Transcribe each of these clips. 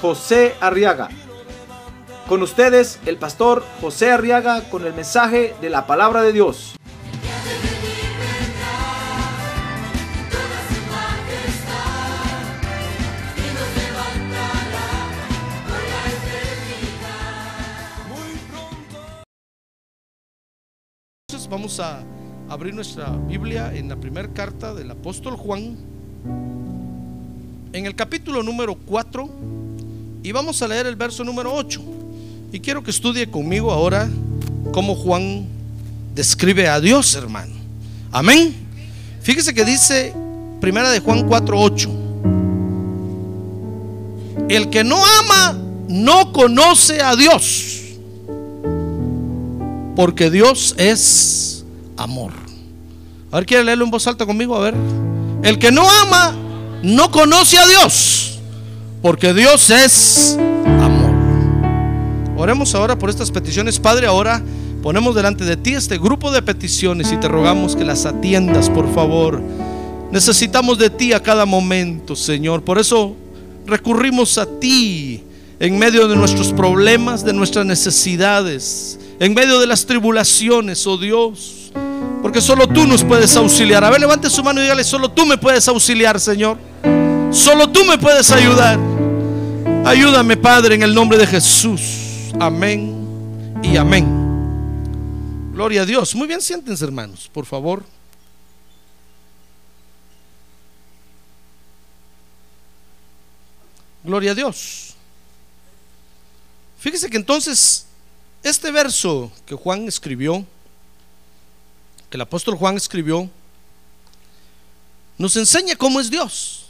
José Arriaga. Con ustedes, el pastor José Arriaga con el mensaje de la palabra de Dios. Entonces vamos a abrir nuestra Biblia en la primera carta del apóstol Juan, en el capítulo número 4, y vamos a leer el verso número 8. Y quiero que estudie conmigo ahora cómo Juan describe a Dios, hermano. Amén. Fíjese que dice Primera de Juan 4, 8. El que no ama no conoce a Dios porque Dios es amor. A ver, ¿quiere leerlo en voz alta conmigo? A ver. El que no ama no conoce a Dios, porque Dios es amor. Oremos ahora por estas peticiones, Padre. Ahora ponemos delante de ti este grupo de peticiones y te rogamos que las atiendas, por favor. Necesitamos de ti a cada momento, Señor. Por eso recurrimos a ti en medio de nuestros problemas, de nuestras necesidades en medio de las tribulaciones, oh Dios. Porque solo tú nos puedes auxiliar. A ver, levante su mano y dígale, solo tú me puedes auxiliar, Señor. Solo tú me puedes ayudar. Ayúdame, Padre, en el nombre de Jesús. Amén y amén. Gloria a Dios. Muy bien, siéntense, hermanos, por favor. Gloria a Dios. Fíjese que entonces este verso que Juan escribió, que el apóstol Juan escribió, nos enseña cómo es Dios.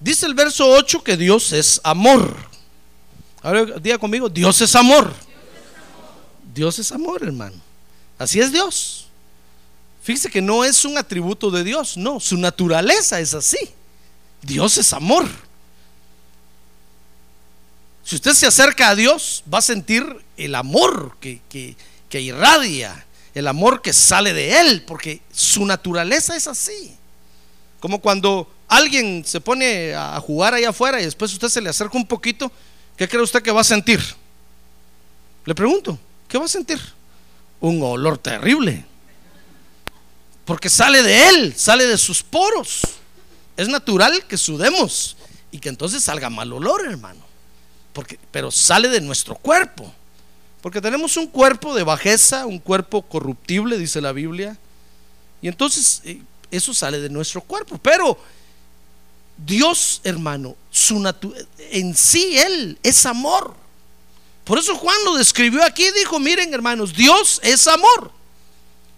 Dice el verso 8 que Dios es amor. Ahora diga conmigo, Dios es amor. Dios es amor, hermano. Así es Dios. Fíjese que no es un atributo de Dios, no, su naturaleza es así. Dios es amor. Si usted se acerca a Dios, va a sentir el amor que, que, irradia, el amor que sale de Él, porque su naturaleza es así. Como cuando alguien se pone a jugar allá afuera y después usted se le acerca un poquito, ¿qué cree usted que va a sentir? Le pregunto, ¿qué va a sentir? Un olor terrible. Porque sale de él, sale de sus poros. Es natural que sudemos y que entonces salga mal olor, hermano pero sale de nuestro cuerpo. Porque tenemos un cuerpo de bajeza, un cuerpo corruptible, dice la Biblia. Y entonces eh, eso sale de nuestro cuerpo. Pero Dios, hermano, su en sí Él es amor. Por eso Juan lo describió aquí, dijo, miren hermanos, Dios es amor.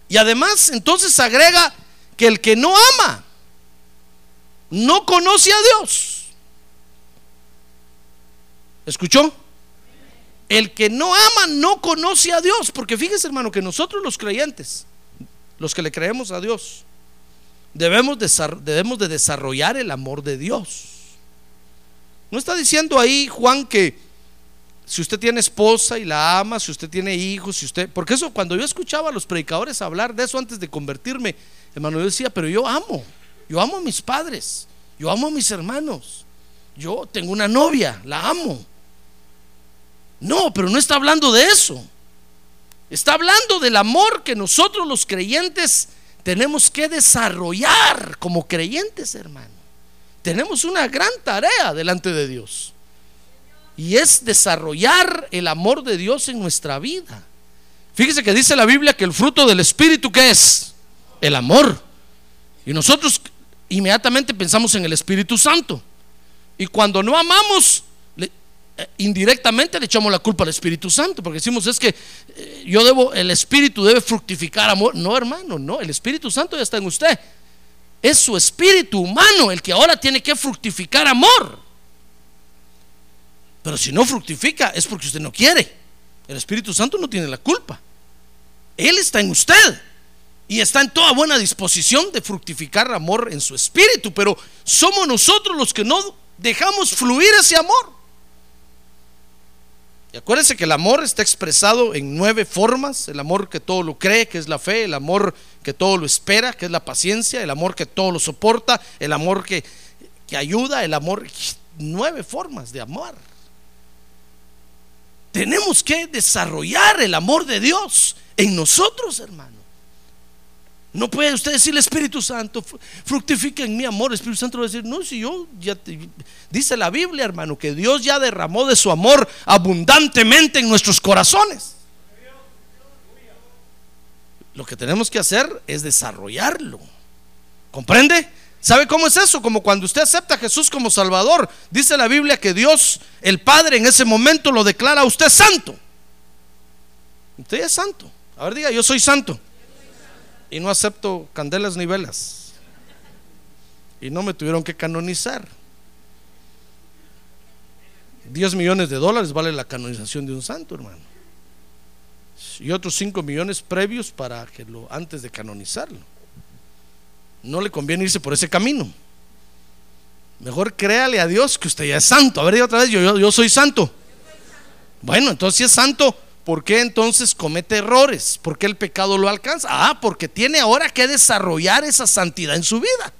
Y además entonces agrega que el que no ama, no conoce a Dios. ¿Escuchó? El que no ama no conoce a Dios, porque fíjese hermano que nosotros los creyentes, los que le creemos a Dios, debemos de, debemos de desarrollar el amor de Dios. No está diciendo ahí Juan que si usted tiene esposa y la ama, si usted tiene hijos, si usted, porque eso cuando yo escuchaba a los predicadores hablar de eso antes de convertirme, hermano, yo decía, pero yo amo, yo amo a mis padres, yo amo a mis hermanos, yo tengo una novia, la amo. No, pero no está hablando de eso. Está hablando del amor que nosotros los creyentes tenemos que desarrollar como creyentes, hermano. Tenemos una gran tarea delante de Dios. Y es desarrollar el amor de Dios en nuestra vida. Fíjese que dice la Biblia que el fruto del Espíritu, ¿qué es? El amor. Y nosotros inmediatamente pensamos en el Espíritu Santo. Y cuando no amamos, indirectamente le echamos la culpa al Espíritu Santo, porque decimos es que eh, yo debo, el Espíritu debe fructificar amor. No, hermano, no, el Espíritu Santo ya está en usted. Es su espíritu humano el que ahora tiene que fructificar amor. Pero si no fructifica es porque usted no quiere. El Espíritu Santo no tiene la culpa. Él está en usted y está en toda buena disposición de fructificar amor en su espíritu, pero somos nosotros los que no dejamos fluir ese amor. Y acuérdense que el amor está expresado en nueve formas. El amor que todo lo cree, que es la fe. El amor que todo lo espera, que es la paciencia. El amor que todo lo soporta. El amor que, que ayuda. El amor... Nueve formas de amar. Tenemos que desarrollar el amor de Dios en nosotros, hermano. No puede usted decirle Espíritu Santo, fructifica en mi amor. El Espíritu Santo va a decir, no, si yo ya dice la Biblia, hermano, que Dios ya derramó de su amor abundantemente en nuestros corazones. Lo que tenemos que hacer es desarrollarlo. ¿Comprende? ¿Sabe cómo es eso? Como cuando usted acepta a Jesús como Salvador. Dice la Biblia que Dios, el Padre, en ese momento lo declara a usted santo. Usted es santo. A ver, diga, yo soy santo y no acepto candelas ni velas. Y no me tuvieron que canonizar. 10 millones de dólares vale la canonización de un santo, hermano. Y otros 5 millones previos para que lo antes de canonizarlo. No le conviene irse por ese camino. Mejor créale a Dios que usted ya es santo. A ver, otra vez, yo, yo, yo soy santo. Bueno, entonces si es santo, ¿Por qué entonces comete errores? ¿Por qué el pecado lo alcanza? Ah, porque tiene ahora que desarrollar esa santidad en su vida.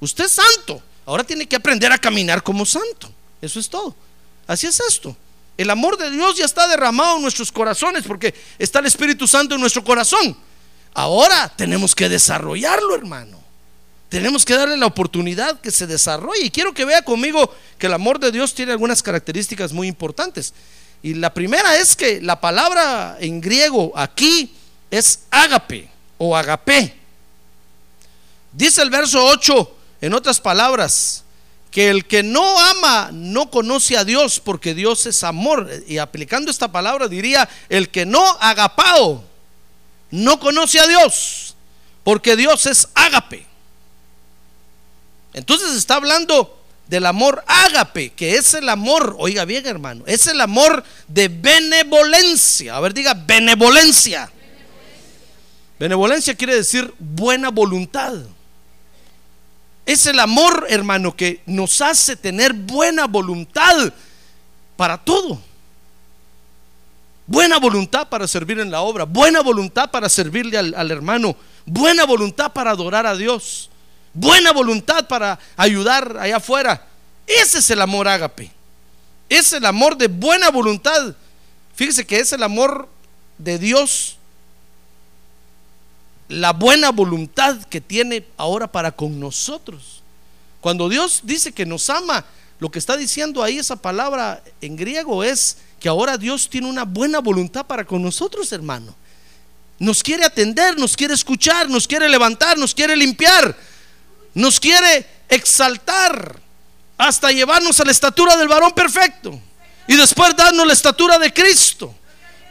Usted es santo, ahora tiene que aprender a caminar como santo. Eso es todo. Así es esto. El amor de Dios ya está derramado en nuestros corazones porque está el Espíritu Santo en nuestro corazón. Ahora tenemos que desarrollarlo, hermano. Tenemos que darle la oportunidad que se desarrolle. Y quiero que vea conmigo que el amor de Dios tiene algunas características muy importantes. Y la primera es que la palabra en griego aquí es ágape o agape. Dice el verso 8, en otras palabras, que el que no ama no conoce a Dios porque Dios es amor. Y aplicando esta palabra diría, el que no agapao no conoce a Dios porque Dios es ágape. Entonces está hablando del amor ágape, que es el amor, oiga bien hermano, es el amor de benevolencia. A ver, diga benevolencia. Benevolencia quiere decir buena voluntad. Es el amor, hermano, que nos hace tener buena voluntad para todo. Buena voluntad para servir en la obra, buena voluntad para servirle al, al hermano, buena voluntad para adorar a Dios buena voluntad para ayudar allá afuera. Ese es el amor ágape. Es el amor de buena voluntad. Fíjese que es el amor de Dios. La buena voluntad que tiene ahora para con nosotros. Cuando Dios dice que nos ama, lo que está diciendo ahí esa palabra en griego es que ahora Dios tiene una buena voluntad para con nosotros, hermano. Nos quiere atender, nos quiere escuchar, nos quiere levantar, nos quiere limpiar nos quiere exaltar hasta llevarnos a la estatura del varón perfecto y después darnos la estatura de Cristo.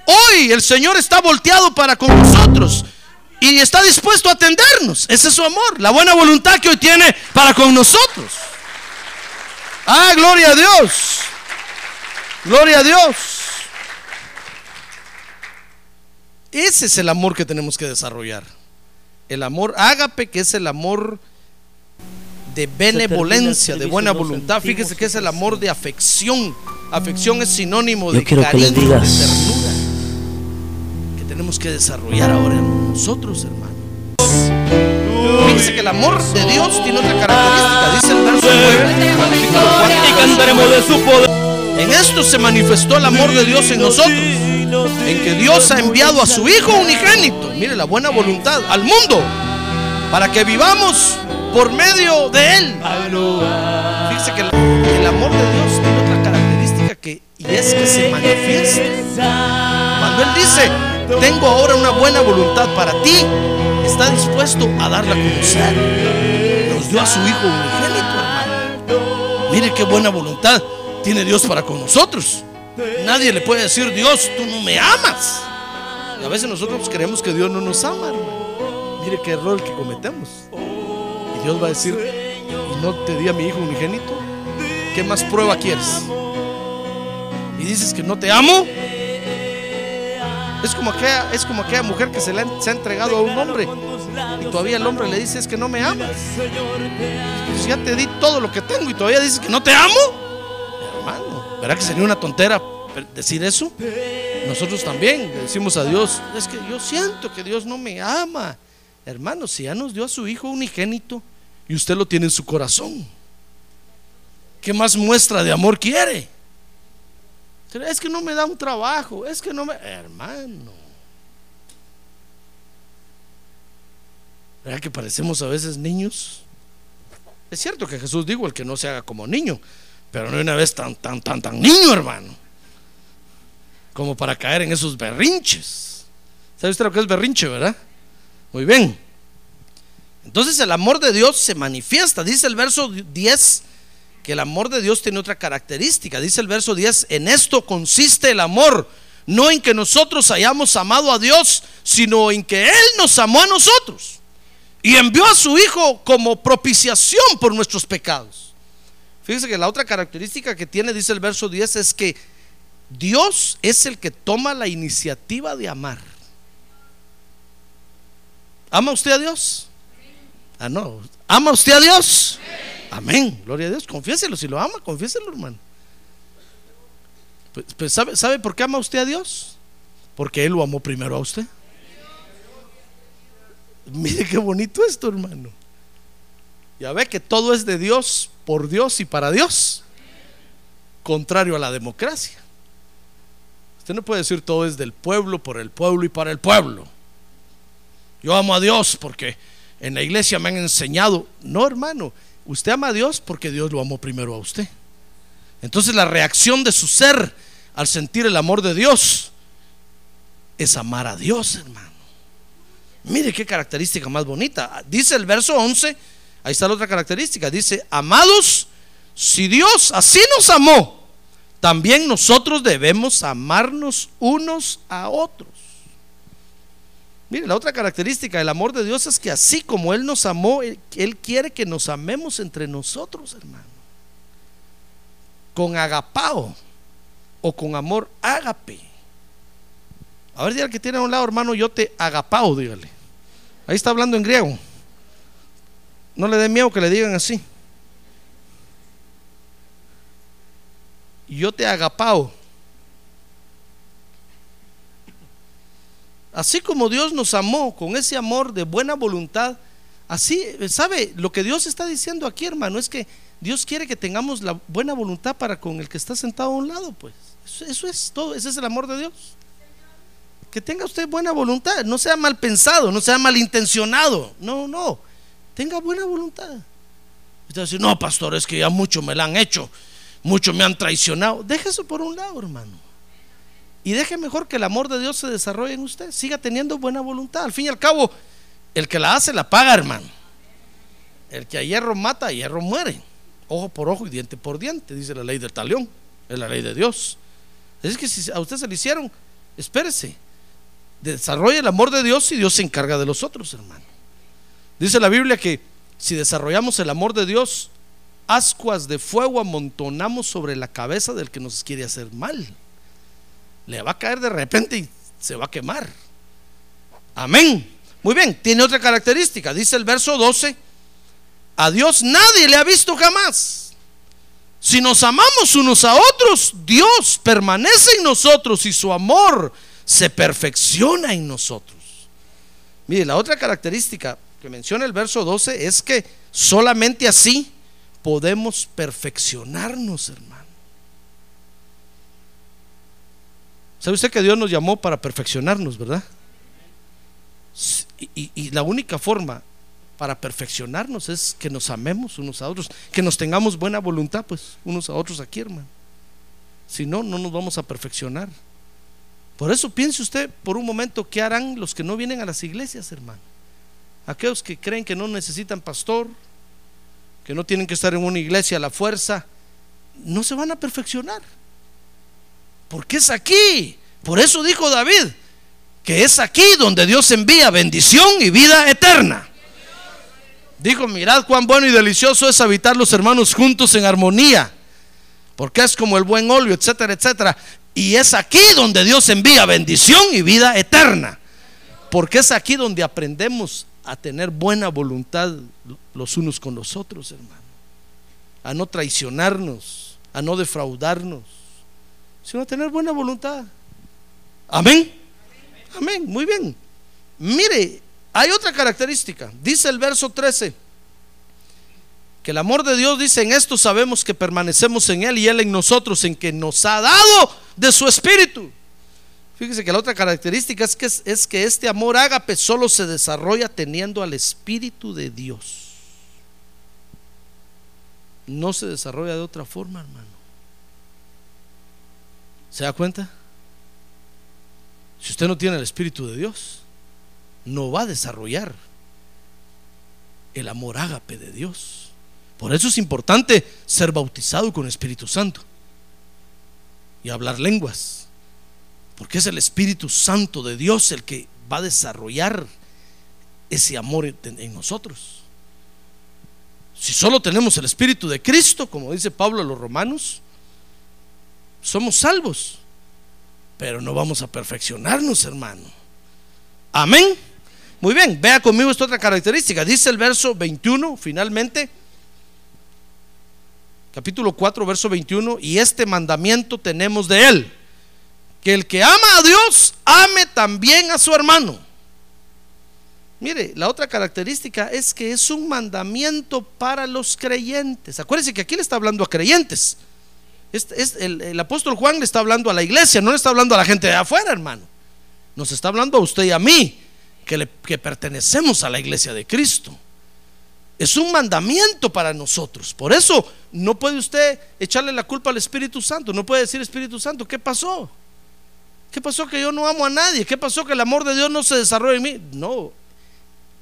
Hoy el Señor está volteado para con nosotros y está dispuesto a atendernos. Ese es su amor, la buena voluntad que hoy tiene para con nosotros. Ah, gloria a Dios. Gloria a Dios. Ese es el amor que tenemos que desarrollar. El amor ágape, que es el amor de benevolencia, de buena voluntad. Fíjese que es el amor de afección. Afección es sinónimo de cariño, de ternura que tenemos que desarrollar ahora en nosotros, hermano. Fíjese que el amor de Dios tiene otra característica, dice el verso 9, y cantaremos de su poder. En esto se manifestó el amor de Dios en nosotros, en que Dios ha enviado a su Hijo unigénito, mire la buena voluntad, al mundo, para que vivamos por medio de Él. Fíjese que el, amor de Dios tiene otra característica que, y es que se manifiesta. Cuando Él dice, tengo ahora una buena voluntad para ti, está dispuesto a darla a conocer. Nos dio a su Hijo unigénito, hermano. Mire qué buena voluntad tiene Dios para con nosotros. Nadie le puede decir, Dios, tú no me amas. A veces nosotros creemos que Dios no nos ama, hermano. Mire qué error que cometemos. Dios va a decir, no te di a mi hijo unigénito? ¿Qué más prueba quieres? y dices que no te amo. Es como aquella, es como aquella mujer que se, le ha, entregado a un hombre y todavía el hombre le dice es que no me amas. Pues ya te di todo lo que tengo y todavía dices que no te amo. Hermano, ¿verdad que sería una tontera decir eso? Nosotros también le decimos a Dios, es que yo siento que Dios no me ama. Hermano, si ya nos dio a su hijo unigénito y usted lo tiene en su corazón, ¿qué más muestra de amor quiere? Es que no me da un trabajo, es que no me... Hermano. ¿Verdad que parecemos a veces niños? Es cierto que Jesús dijo el que no se haga como niño, pero no una vez tan, tan, tan, tan niño, hermano. Como para caer en esos berrinches. ¿Sabe usted lo que es berrinche, verdad? Muy bien. Entonces el amor de Dios se manifiesta. Dice el verso 10 que el amor de Dios tiene otra característica. Dice el verso 10, en esto consiste el amor, no en que nosotros hayamos amado a Dios, sino en que Él nos amó a nosotros y envió a su Hijo como propiciación por nuestros pecados. Fíjese que la otra característica que tiene, dice el verso 10, es que Dios es el que toma la iniciativa de amar. ¿Ama usted a Dios? Ah, no. ¿Ama usted a Dios? Amén. Gloria a Dios. Confiéselo. Si lo ama, confiéselo, hermano. Pues, pues, ¿sabe, ¿sabe por qué ama usted a Dios? Porque Él lo amó primero a usted. Mire qué bonito esto, hermano. Ya ve que todo es de Dios, por Dios y para Dios. Contrario a la democracia. Usted no puede decir todo es del pueblo, por el pueblo y para el pueblo. Yo amo a Dios porque en la iglesia me han enseñado. No, hermano. Usted ama a Dios porque Dios lo amó primero a usted. Entonces la reacción de su ser al sentir el amor de Dios es amar a Dios, hermano. Mire qué característica más bonita. Dice el verso 11, ahí está la otra característica. Dice, amados, si Dios así nos amó, también nosotros debemos amarnos unos a otros. Mire, la otra característica del amor de Dios es que así como Él nos amó, Él, quiere que nos amemos entre nosotros, hermano. Con agapao o con amor ágape. A ver, dígale que tiene a un lado, hermano, yo te agapao, dígale. Ahí está hablando en griego. No le dé miedo que le digan así. Yo te agapao. Así como Dios nos amó con ese amor de buena voluntad, así, ¿sabe? Lo que Dios está diciendo aquí, hermano, es que Dios quiere que tengamos la buena voluntad para con el que está sentado a un lado, pues. Eso, es todo, ese es el amor de Dios. Que tenga usted buena voluntad, no sea mal pensado, no sea malintencionado, no, no, tenga buena voluntad. Usted va a decir, no, pastor, es que ya mucho me la han hecho, mucho me han traicionado. Déjese por un lado, hermano. Y deje mejor que el amor de Dios se desarrolle en usted. Siga teniendo buena voluntad. Al fin y al cabo, el que la hace, la paga, hermano. El que a hierro mata, a hierro muere. Ojo por ojo y diente por diente, dice la ley del talión. Es la ley de Dios. Es que si a usted se le hicieron, espérese. Desarrolle el amor de Dios y Dios se encarga de los otros, hermano. Dice la Biblia que si desarrollamos el amor de Dios, ascuas de fuego amontonamos sobre la cabeza del que nos quiere hacer mal le va a caer de repente y se va a quemar. Amén. Muy bien, tiene otra característica. Dice el verso 12, a Dios nadie le ha visto jamás. Si nos amamos unos a otros, Dios permanece en nosotros y su amor se perfecciona en nosotros. Mire, la otra característica que menciona el verso 12 es que solamente así podemos perfeccionarnos, hermano. ¿Sabe usted que Dios nos llamó para perfeccionarnos, verdad? Y, la única forma para perfeccionarnos es que nos amemos unos a otros, que nos tengamos buena voluntad, pues, unos a otros aquí, hermano. Si no, no nos vamos a perfeccionar. Por eso piense usted por un momento qué harán los que no vienen a las iglesias, hermano. Aquellos que creen que no necesitan pastor, que no tienen que estar en una iglesia a la fuerza, no se van a perfeccionar. Porque es aquí. Por eso dijo David, que es aquí donde Dios envía bendición y vida eterna. Dijo, mirad cuán bueno y delicioso es habitar los hermanos juntos en armonía. porque es como el buen óleo, etcétera, etcétera. Y es aquí donde Dios envía bendición y vida eterna, porque es aquí donde aprendemos a tener buena voluntad los unos con los otros, hermano, a no traicionarnos, a no defraudarnos, sino a tener buena voluntad. Amén. Amén, muy bien. Mire, hay otra característica. Dice el verso 13 que el amor de Dios dice en esto sabemos que permanecemos en Él y Él en nosotros, en que nos ha dado de su espíritu. Fíjese que la otra característica es que, es que este amor ágape solo se desarrolla teniendo al Espíritu de Dios. No se desarrolla de otra forma, hermano. ¿Se da cuenta? Si usted no tiene el Espíritu de Dios, no va a desarrollar el amor ágape de Dios. Por eso es importante ser bautizado con Espíritu Santo y hablar lenguas, porque es el Espíritu Santo de Dios el que va a desarrollar ese amor en nosotros. Si solo tenemos el Espíritu de Cristo, como dice Pablo a los romanos, somos salvos, pero no vamos a perfeccionarnos, hermano. Amén. Muy bien, vea conmigo esta otra característica. Dice el verso 21, finalmente, capítulo 4, verso 21, y este mandamiento tenemos de él, que el que ama a Dios, ame también a su hermano. Mire, la otra característica es que es un mandamiento para los creyentes. Acuérdense que aquí le está hablando a creyentes. Es, el, el, apóstol Juan le está hablando a la iglesia, no le está hablando a la gente de afuera, hermano. Nos está hablando a usted y a mí que, pertenecemos a la iglesia de Cristo. Es un mandamiento para nosotros. Por eso no puede usted echarle la culpa al Espíritu Santo. No puede decir Espíritu Santo, ¿qué pasó? ¿Qué pasó que yo no amo a nadie? ¿Qué pasó que el amor de Dios no se desarrolla en mí? No,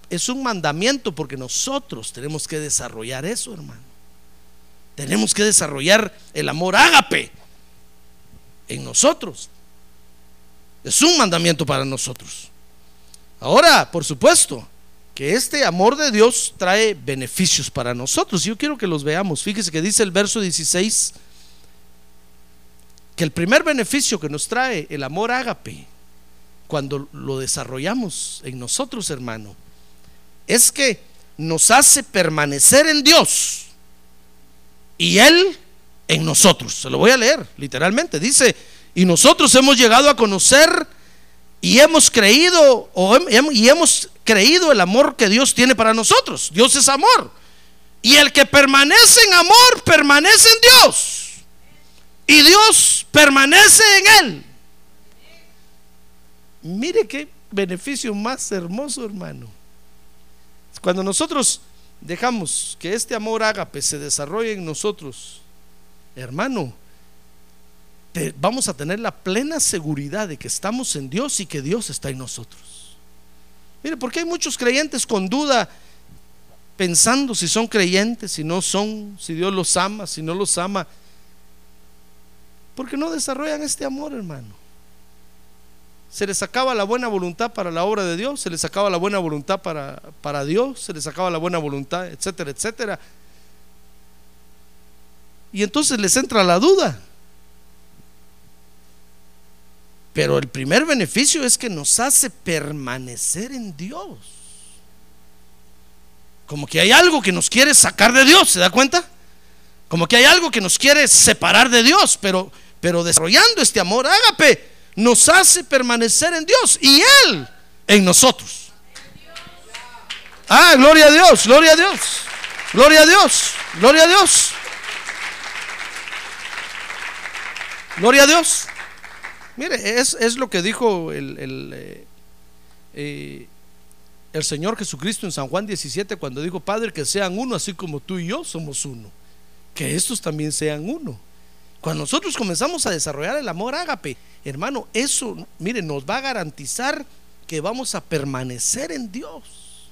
es un mandamiento porque nosotros tenemos que desarrollar eso, hermano. Tenemos que desarrollar el amor ágape en nosotros. Es un mandamiento para nosotros. Ahora, por supuesto, que este amor de Dios trae beneficios para nosotros. Yo quiero que los veamos. Fíjese que dice el verso 16 que el primer beneficio que nos trae el amor ágape cuando lo desarrollamos en nosotros, hermano, es que nos hace permanecer en Dios y Él en nosotros. Se lo voy a leer literalmente. Dice, y nosotros hemos llegado a conocer y hemos creído o, y hemos creído el amor que Dios tiene para nosotros. Dios es amor. Y el que permanece en amor permanece en Dios. Y Dios permanece en él. Mire qué beneficio más hermoso, hermano. Cuando nosotros dejamos que este amor ágape se desarrolle en nosotros, hermano, vamos a tener la plena seguridad de que estamos en Dios y que Dios está en nosotros. Mire, porque hay muchos creyentes con duda pensando si son creyentes, si no son, si Dios los ama, si no los ama. Porque no desarrollan este amor, hermano. Se les acaba la buena voluntad para la obra de Dios, se les acaba la buena voluntad para, para Dios, se les acaba la buena voluntad, etcétera, etcétera. Y entonces les entra la duda. Pero el primer beneficio es que nos hace permanecer en Dios. Como que hay algo que nos quiere sacar de Dios, ¿se da cuenta? Como que hay algo que nos quiere separar de Dios, pero, pero desarrollando este amor ágape nos hace permanecer en Dios y Él en nosotros. Ah, gloria a Dios, gloria a Dios, gloria a Dios, gloria a Dios. Gloria a Dios. Mire, es, lo que dijo el, el, eh, eh, el, Señor Jesucristo en San Juan 17 cuando dijo, Padre, que sean uno, así como tú y yo somos uno. Que estos también sean uno. Cuando nosotros comenzamos a desarrollar el amor ágape, hermano, eso, mire, nos va a garantizar que vamos a permanecer en Dios.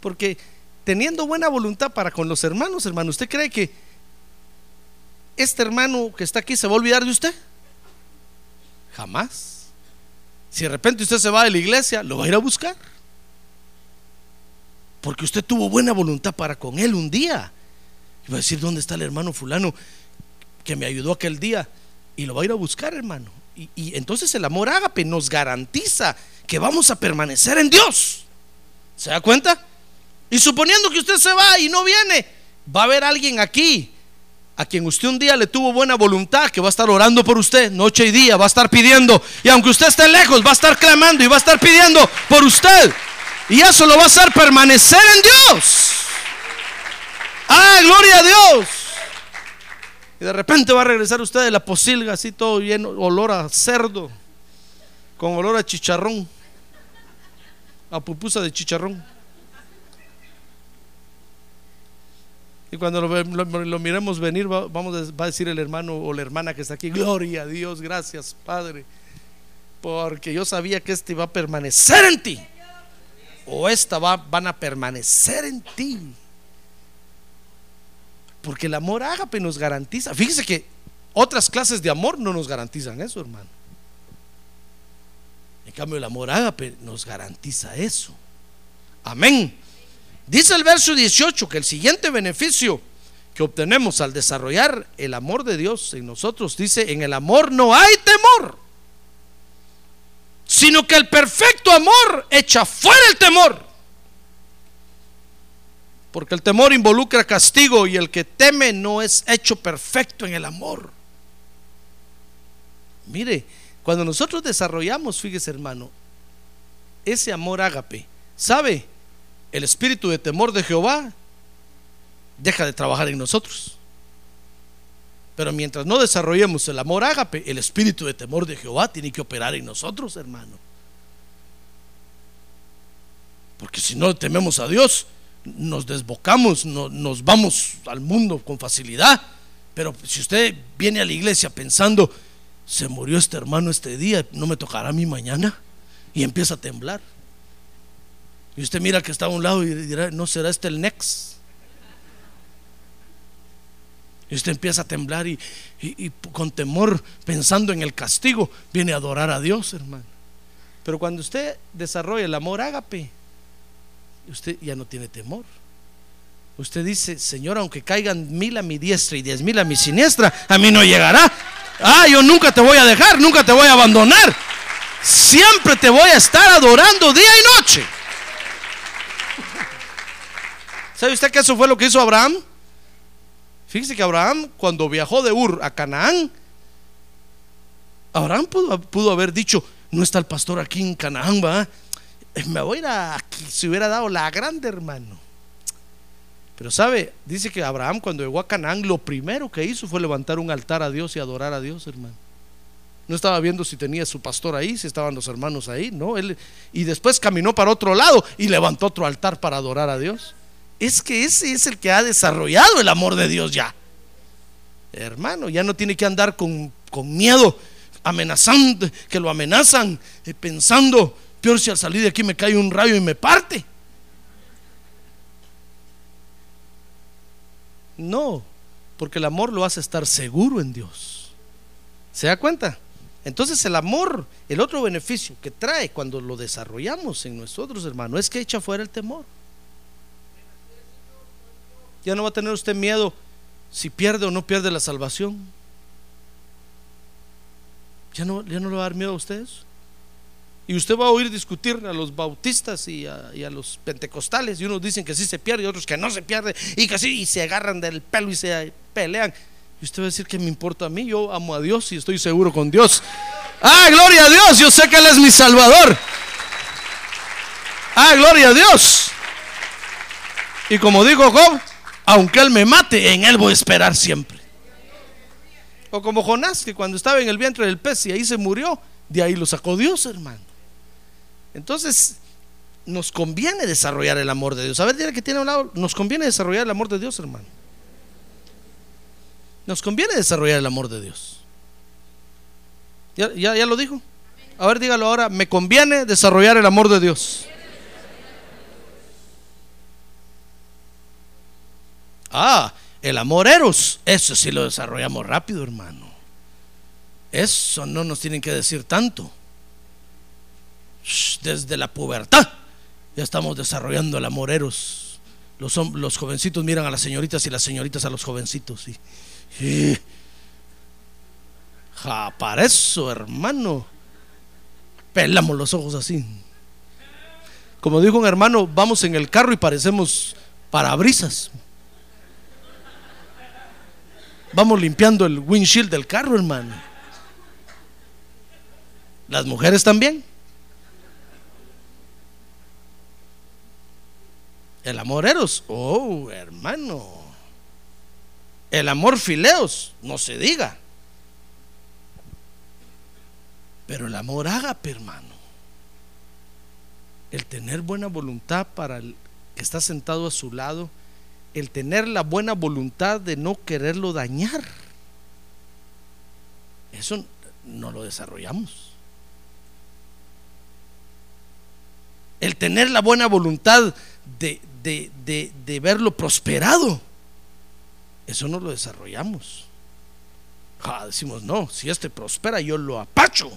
Porque teniendo buena voluntad para con los hermanos, hermano, ¿usted cree que este hermano que está aquí se va a olvidar de usted? Jamás. Si de repente usted se va de la iglesia, lo va a ir a buscar. Porque usted tuvo buena voluntad para con él un día. Y va a decir, ¿dónde está el hermano fulano que me ayudó aquel día? Y lo va a ir a buscar, hermano. Y, entonces el amor ágape nos garantiza que vamos a permanecer en Dios. ¿Se da cuenta? Y suponiendo que usted se va y no viene, va a haber alguien aquí a quien usted un día le tuvo buena voluntad, que va a estar orando por usted noche y día, va a estar pidiendo, y aunque usted esté lejos, va a estar clamando y va a estar pidiendo por usted. Y eso lo va a hacer permanecer en Dios. Ah, gloria a Dios. Y de repente va a regresar usted de la posilga, así todo lleno, olor a cerdo, con olor a chicharrón, a pupusa de chicharrón. Y cuando lo, lo- miremos venir, va, vamos va a decir el hermano o la hermana que está aquí, gloria a Dios, gracias Padre, porque yo sabía que este iba a permanecer en ti, o esta va, van a permanecer en ti. Porque el amor ágape nos garantiza. Fíjese que otras clases de amor no nos garantizan eso, hermano. En cambio, el amor ágape nos garantiza eso. Amén. Dice el verso 18 que el siguiente beneficio que obtenemos al desarrollar el amor de Dios en nosotros, dice, en el amor no hay temor, sino que el perfecto amor echa fuera el temor. Porque el temor involucra castigo y el que teme no es hecho perfecto en el amor. Mire, cuando nosotros desarrollamos, fíjese hermano, ese amor ágape, ¿sabe? El espíritu de temor de Jehová deja de trabajar en nosotros. Pero mientras no desarrollemos el amor ágape, el espíritu de temor de Jehová tiene que operar en nosotros, hermano. Porque si no tememos a Dios, nos desbocamos, no- nos vamos al mundo con facilidad. Pero si usted viene a la iglesia pensando, se murió este hermano este día, no me tocará a mí mañana, y empieza a temblar. Y usted mira que está a un lado y dirá, ¿no será este el next? Y usted empieza a temblar y, con temor, pensando en el castigo, viene a adorar a Dios, hermano. Pero cuando usted desarrolla el amor ágape, usted ya no tiene temor. Usted dice, Señor, aunque caigan mil a mi diestra y diez mil a mi siniestra, a mí no llegará. Ah, yo nunca te voy a dejar, nunca te voy a abandonar. Siempre te voy a estar adorando día y noche. ¿Sabe usted que eso fue lo que hizo Abraham? Fíjese que Abraham, cuando viajó de Ur a Canaán, Abraham pudo, haber dicho: No está el pastor aquí en Canaán, va. Me voy a ir a aquí. Se hubiera dado la grande, hermano. Pero sabe, dice que Abraham, cuando llegó a Canaán, lo primero que hizo fue levantar un altar a Dios y adorar a Dios, hermano. No estaba viendo si tenía su pastor ahí, si estaban los hermanos ahí, no. Él, y después caminó para otro lado y levantó otro altar para adorar a Dios. Es que ese es el que ha desarrollado el amor de Dios ya. Hermano, ya no tiene que andar con, con miedo, amenazando, que lo amenazan, eh, pensando, peor si al salir de aquí me cae un rayo y me parte. No, porque el amor lo hace estar seguro en Dios. ¿Se da cuenta? Entonces el amor, el otro beneficio que trae cuando lo desarrollamos en nosotros, hermano, es que echa fuera el temor. Ya no va a tener usted miedo si pierde o no pierde la salvación. Ya no, ya no le va a dar miedo a ustedes. Y usted va a oír discutir a los bautistas y a, los pentecostales. Y unos dicen que sí se pierde y otros que no se pierde. Y que sí, y se agarran del pelo y se pelean. Y usted va a decir que me importa a mí. Yo amo a Dios y estoy seguro con Dios. Ah, gloria a Dios. Yo sé que Él es mi Salvador. Ah, gloria a Dios. Y como dijo Job, aunque Él me mate, en Él voy a esperar siempre. O como Jonás, que cuando estaba en el vientre del pez y ahí se murió, de ahí lo sacó Dios, hermano. Entonces, nos conviene desarrollar el amor de Dios. A ver, dile que tiene un lado, nos conviene desarrollar el amor de Dios, hermano. Nos conviene desarrollar el amor de Dios. ¿Ya, ya, ya lo dijo? A ver, dígalo ahora, me conviene desarrollar el amor de Dios. Ah, el amor eros, eso sí lo desarrollamos rápido, hermano. Eso no nos tienen que decir tanto. Desde la pubertad Ya estamos desarrollando el amoreros. Los, hom- los jovencitos miran a las señoritas y las señoritas a los jovencitos. Y- Ja, para eso, hermano. Pelamos los ojos así. Como dijo un hermano, vamos en el carro y parecemos parabrisas. Vamos limpiando el windshield del carro, hermano. Las mujeres también. El amor eros, oh, hermano. El amor fileos, no se diga. Pero el amor ágape, hermano. El tener buena voluntad para el que está sentado a su lado, el tener la buena voluntad de no quererlo dañar. Eso no lo desarrollamos. El tener la buena voluntad de, de, de, verlo prosperado. Eso no lo desarrollamos. Decimos, no, si este prospera, yo lo apacho.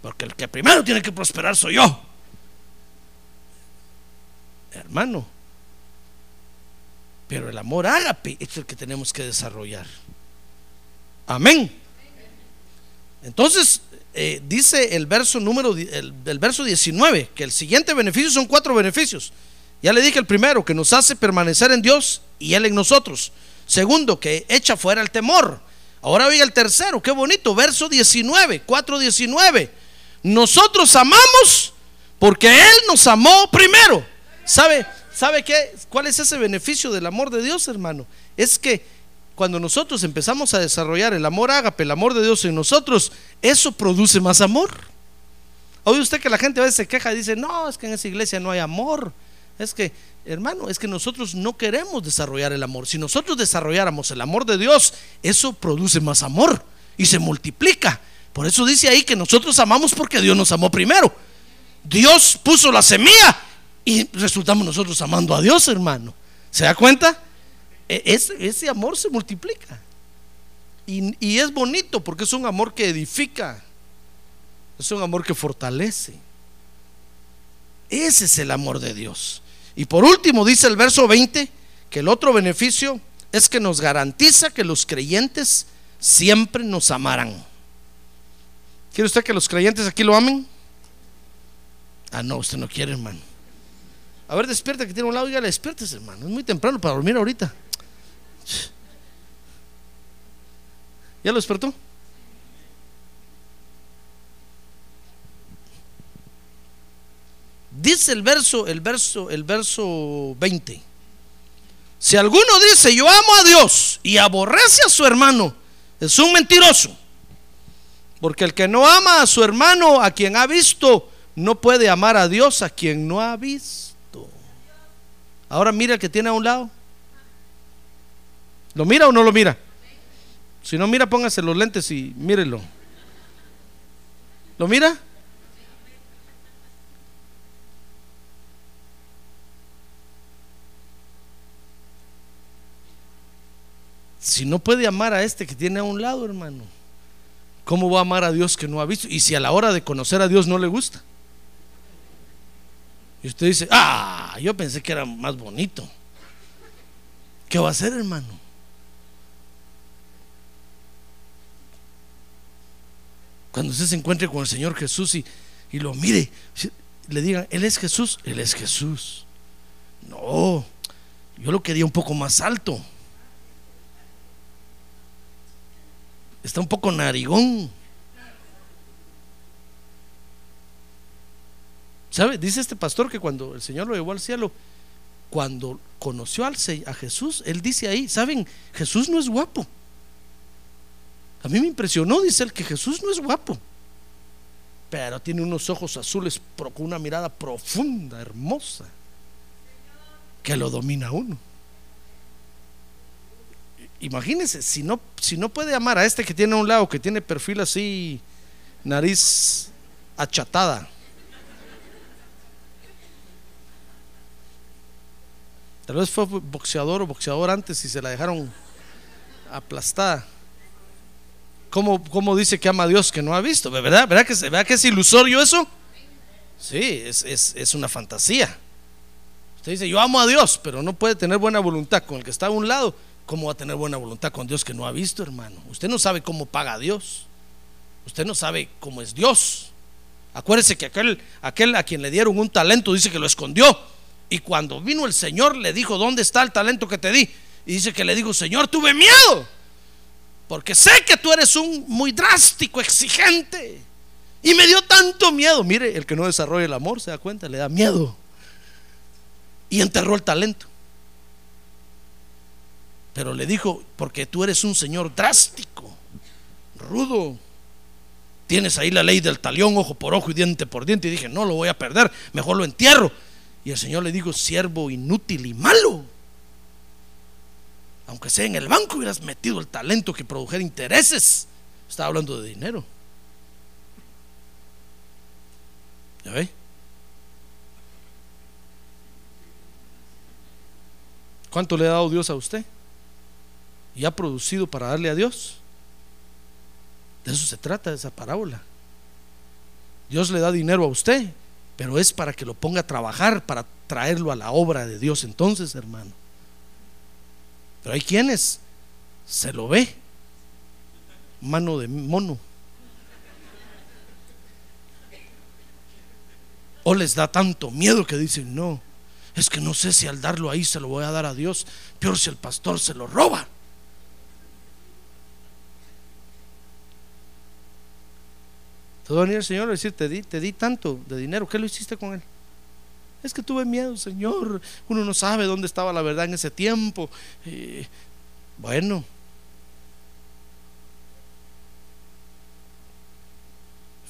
Porque el que primero tiene que prosperar soy yo. Hermano. Pero el amor ágape es el que tenemos que desarrollar. Amén. Entonces, eh, dice el verso número, el verso 19, que el siguiente beneficio son cuatro beneficios. Ya le dije el primero, que nos hace permanecer en Dios y Él en nosotros. Segundo, que echa fuera el temor. Ahora oiga el tercero, qué bonito, verso 19, 4.19. Nosotros amamos porque Él nos amó primero. ¿Sabe, ¿Sabe qué? ¿Cuál es ese beneficio del amor de Dios, hermano? Es que cuando nosotros empezamos a desarrollar el amor ágape, el amor de Dios en nosotros, eso produce más amor. Oye usted que la gente a veces se queja y dice, no, es que en esa iglesia no hay amor. Es que, hermano, es que nosotros no queremos desarrollar el amor. Si nosotros desarrolláramos el amor de Dios, eso produce más amor y se multiplica. Por eso dice ahí que nosotros amamos porque Dios nos amó primero. Dios puso la semilla y resultamos nosotros amando a Dios, hermano. ¿Se da cuenta? E- Ese, amor se multiplica. Y, y es bonito porque es un amor que edifica. Es un amor que fortalece. Ese es el amor de Dios. Y por último dice el verso 20 que el otro beneficio es que nos garantiza que los creyentes siempre nos amarán. ¿Quiere usted que los creyentes aquí lo amen? Ah, no, usted no quiere, hermano. A ver, despierta que tiene un lado, ya le despiertes, hermano. Es muy temprano para dormir ahorita. ¿Ya lo despertó? Dice el verso, el verso, el verso 20. Si alguno dice, yo amo a Dios y aborrece a su hermano, es un mentiroso. Porque el que no ama a su hermano, a quien ha visto, no puede amar a Dios a quien no ha visto. Ahora mira el que tiene a un lado. ¿Lo mira o no lo mira? Si no mira, póngase los lentes y mírelo. ¿Lo mira? Si no puede amar a este que tiene a un lado, hermano, ¿cómo va a amar a Dios que no ha visto? Y si a la hora de conocer a Dios no le gusta. Y usted dice, ah, yo pensé que era más bonito. ¿Qué va a hacer, hermano? Cuando usted se encuentre con el Señor Jesús y, y lo mire, le digan, Él es Jesús, Él es Jesús. No, yo lo quería un poco más alto. Está un poco narigón. ¿Sabe? Dice este pastor que cuando el Señor lo llevó al cielo, cuando conoció a Jesús, él dice ahí, ¿saben? Jesús no es guapo. A mí me impresionó, dice él, que Jesús no es guapo. Pero tiene unos ojos azules con una mirada profunda, hermosa, que lo domina uno. Imagínense, si no, si no puede amar a este que tiene a un lado, que tiene perfil así, nariz achatada. Tal vez fue boxeador o boxeador antes y se la dejaron aplastada. ¿Cómo, cómo dice que ama a Dios que no ha visto? ¿Verdad? ¿Verdad que, ¿verdad que es ilusorio eso? Sí, es, es, es una fantasía. Usted dice, yo amo a Dios, pero no puede tener buena voluntad con el que está a un lado. ¿Cómo va a tener buena voluntad con Dios que no ha visto, hermano? Usted no sabe cómo paga a Dios. Usted no sabe cómo es Dios. Acuérdese que aquel, aquel a quien le dieron un talento dice que lo escondió. Y cuando vino el Señor le dijo, ¿dónde está el talento que te di? Y dice que le dijo, Señor, tuve miedo. Porque sé que tú eres un muy drástico, exigente. Y me dio tanto miedo. Mire, el que no desarrolla el amor, se da cuenta, le da miedo. Y enterró el talento. Pero le dijo, porque tú eres un señor drástico, rudo. Tienes ahí la ley del talión, ojo por ojo y diente por diente. Y dije, no lo voy a perder, mejor lo entierro. Y el Señor le dijo, siervo inútil y malo. Aunque sea en el banco hubieras metido el talento que produjera intereses. Estaba hablando de dinero. ¿Ya ve? ¿Cuánto le ha dado Dios a usted? ¿Y ha producido para darle a Dios? De eso se trata esa parábola. Dios le da dinero a usted, pero es para que lo ponga a trabajar, para traerlo a la obra de Dios entonces, hermano. Pero hay quienes se lo ve, mano de mono. O les da tanto miedo que dicen, no, es que no sé si al darlo ahí se lo voy a dar a Dios, peor si el pastor se lo roba. Te va a venir el Señor a decir, te di, te di tanto de dinero, ¿qué lo hiciste con él? Es que tuve miedo, Señor. Uno no sabe dónde estaba la verdad en ese tiempo. Bueno.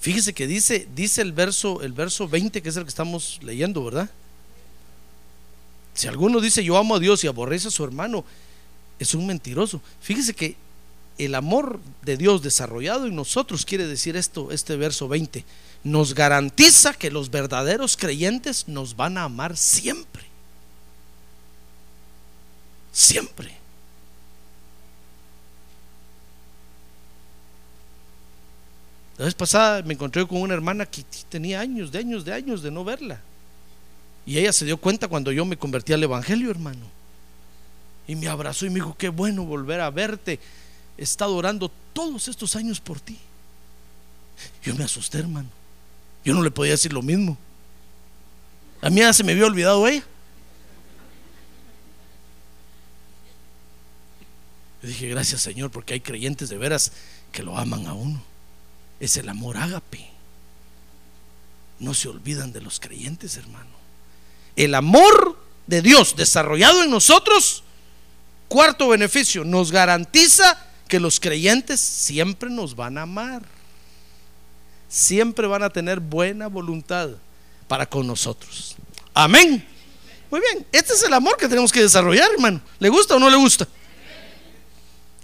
Fíjese que dice, dice el verso, el verso 20, que es el que estamos leyendo, ¿verdad? Si alguno dice yo amo a Dios y aborrece a su hermano, es un mentiroso. Fíjese que el amor de Dios desarrollado en nosotros quiere decir esto, este verso 20, nos garantiza que los verdaderos creyentes nos van a amar siempre. Siempre. La vez pasada me encontré con una hermana que tenía años, de años, de años de no verla. Y ella se dio cuenta cuando yo me convertí al Evangelio, hermano. Y me abrazó y me dijo, qué bueno volver a verte he estado orando todos estos años por ti. Yo me asusté, hermano. Yo no le podía decir lo mismo. A mí ya se me había olvidado ella. Yo dije, gracias Señor, porque hay creyentes de veras que lo aman a uno. Es el amor ágape. No se olvidan de los creyentes, hermano. El amor de Dios desarrollado en nosotros, cuarto beneficio, nos garantiza que los creyentes siempre nos van a amar, siempre van a tener buena voluntad para con nosotros. Amén. Muy bien, este es el amor que tenemos que desarrollar, hermano. ¿Le gusta o no le gusta?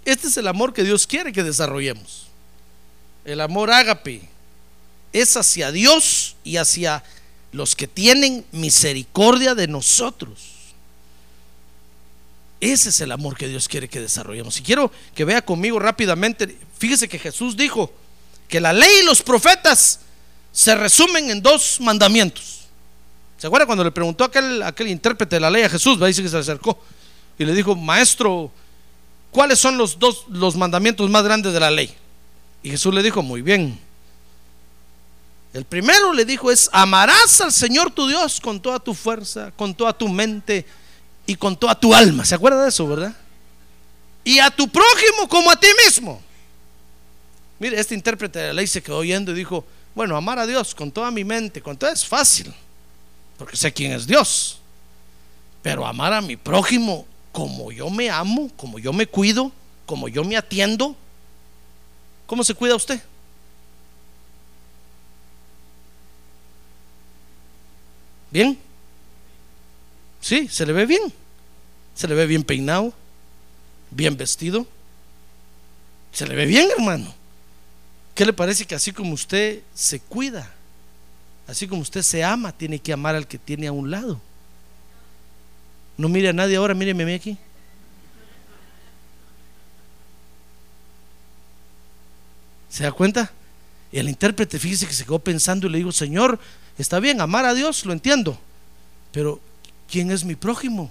Este es el amor que Dios quiere que desarrollemos. El amor ágape es hacia Dios y hacia los que tienen misericordia de nosotros. Ese es el amor que Dios quiere que desarrollemos. Y quiero que vea conmigo rápidamente, fíjese que Jesús dijo que la ley y los profetas se resumen en dos mandamientos. ¿Se acuerda cuando le preguntó aquel, aquel intérprete de la ley a Jesús? Dice que se acercó y le dijo, maestro, ¿cuáles son los dos los mandamientos más grandes de la ley? Y Jesús le dijo, muy bien. El primero le dijo es, amarás al Señor tu Dios con toda tu fuerza, con toda tu mente, y con toda tu alma. ¿Se acuerda de eso, verdad? Y a tu prójimo como a ti mismo. Mire, este intérprete de la ley se quedó oyendo y dijo, bueno, amar a Dios con toda mi mente, con todo es fácil, porque sé quién es Dios. Pero amar a mi prójimo como yo me amo, como yo me cuido, como yo me atiendo, ¿cómo se cuida usted? ¿Bien? Sí, se le ve bien. Se le ve bien peinado, bien vestido. Se le ve bien, hermano. ¿Qué le parece que así como usted se cuida, así como usted se ama, tiene que amar al que tiene a un lado? No mire a nadie ahora, míreme aquí. ¿Se da cuenta? Y el intérprete, fíjese que se quedó pensando y le dijo, Señor, está bien, amar a Dios, lo entiendo, pero ¿quién es mi prójimo?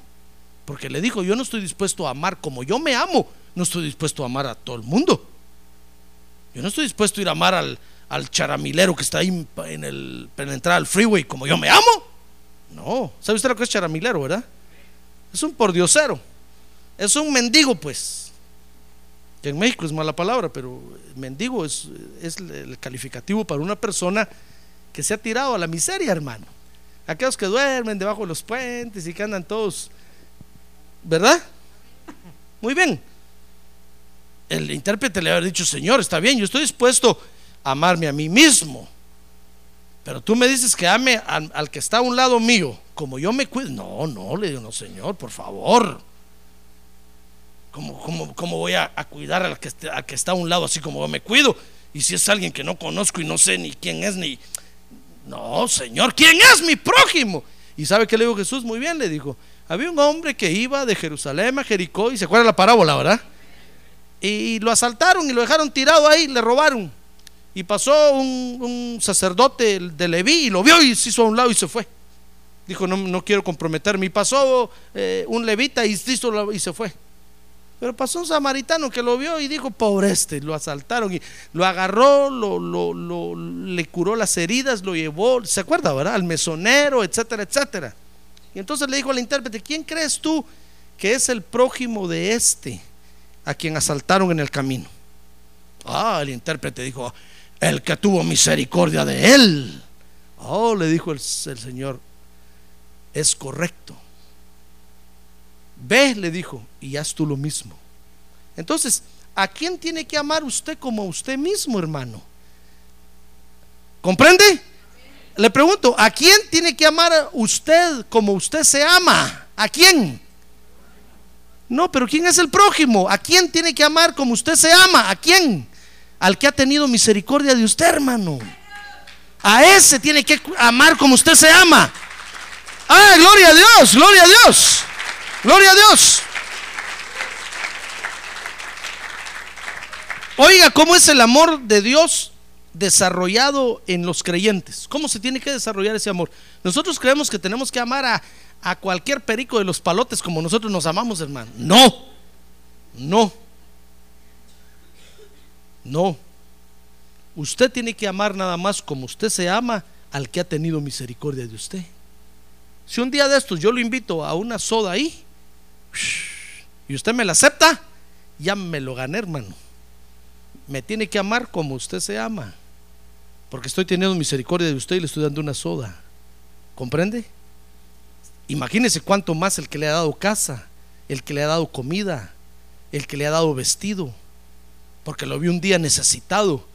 Porque le dijo, yo no estoy dispuesto a amar como yo me amo, no estoy dispuesto a amar a todo el mundo. Yo no estoy dispuesto a ir a amar al, charamilero que está ahí en, el, en al freeway como yo me amo. No, ¿sabe usted lo que es charamilero, verdad? Es un pordiosero, es un mendigo, pues. Que en México es mala palabra, pero mendigo es el calificativo para una persona que se ha tirado a la miseria, hermano. Aquellos que duermen debajo de los puentes y que andan todos, ¿verdad? Muy bien. El intérprete le había dicho, Señor, está bien, yo estoy dispuesto a amarme a mí mismo. Pero tú me dices que ame al, que está a un lado mío, como yo me cuido. No, no, le digo, no, Señor, por favor. ¿Cómo, cómo, voy a, cuidar al que, al que está a un lado así como yo me cuido? Y si es alguien que no conozco y no sé ni quién es, ni... No, Señor, ¿quién es mi prójimo? ¿Y sabe qué le dijo Jesús? Muy bien, le dijo. Había un hombre que iba de Jerusalén a Jericó y se acuerda la parábola, ¿verdad? Y lo asaltaron y lo dejaron tirado ahí, le robaron. Y pasó un, sacerdote de Leví y lo vio y se hizo a un lado y se fue. Dijo, no, no quiero comprometerme. Y pasó eh, un levita y, hizo, y se fue. Pero pasó un samaritano que lo vio y dijo, pobre este, lo asaltaron y lo agarró, lo, lo, le curó las heridas, lo llevó, ¿se acuerda, verdad? Al mesonero, etcétera, etcétera. Y entonces le dijo al intérprete, ¿quién crees tú que es el prójimo de este a quien asaltaron en el camino? Ah, el intérprete dijo, el que tuvo misericordia de él. Oh, le dijo el Señor, es correcto. Ve, le dijo, y haz tú lo mismo. Entonces, ¿a quién tiene que amar usted como a usted mismo, hermano? ¿Comprende? Le pregunto, ¿a quién tiene que amar usted como usted se ama? ¿A quién? No, pero ¿quién es el prójimo? ¿A quién tiene que amar como usted se ama? ¿A quién? Al que ha tenido misericordia de usted, hermano. A ese tiene que amar como usted se ama. Ah, gloria a Dios, gloria a Dios. Gloria a Dios. Oiga, ¿cómo es el amor de Dios desarrollado en los creyentes? ¿Cómo se tiene que desarrollar ese amor? Nosotros creemos que tenemos que amar a, a cualquier perico de los palotes como nosotros nos amamos, hermano. No, no, no. Usted tiene que amar nada más como usted se ama al que ha tenido misericordia de usted. Si un día de estos yo lo invito a una soda ahí, y usted me la acepta, ya me lo gané, hermano. Me tiene que amar como usted se ama. Porque estoy teniendo misericordia de usted y le estoy dando una soda. ¿Comprende? Imagínese cuánto más el que le ha dado casa, el que le ha dado comida, el que le ha dado vestido. Porque lo vio un día necesitado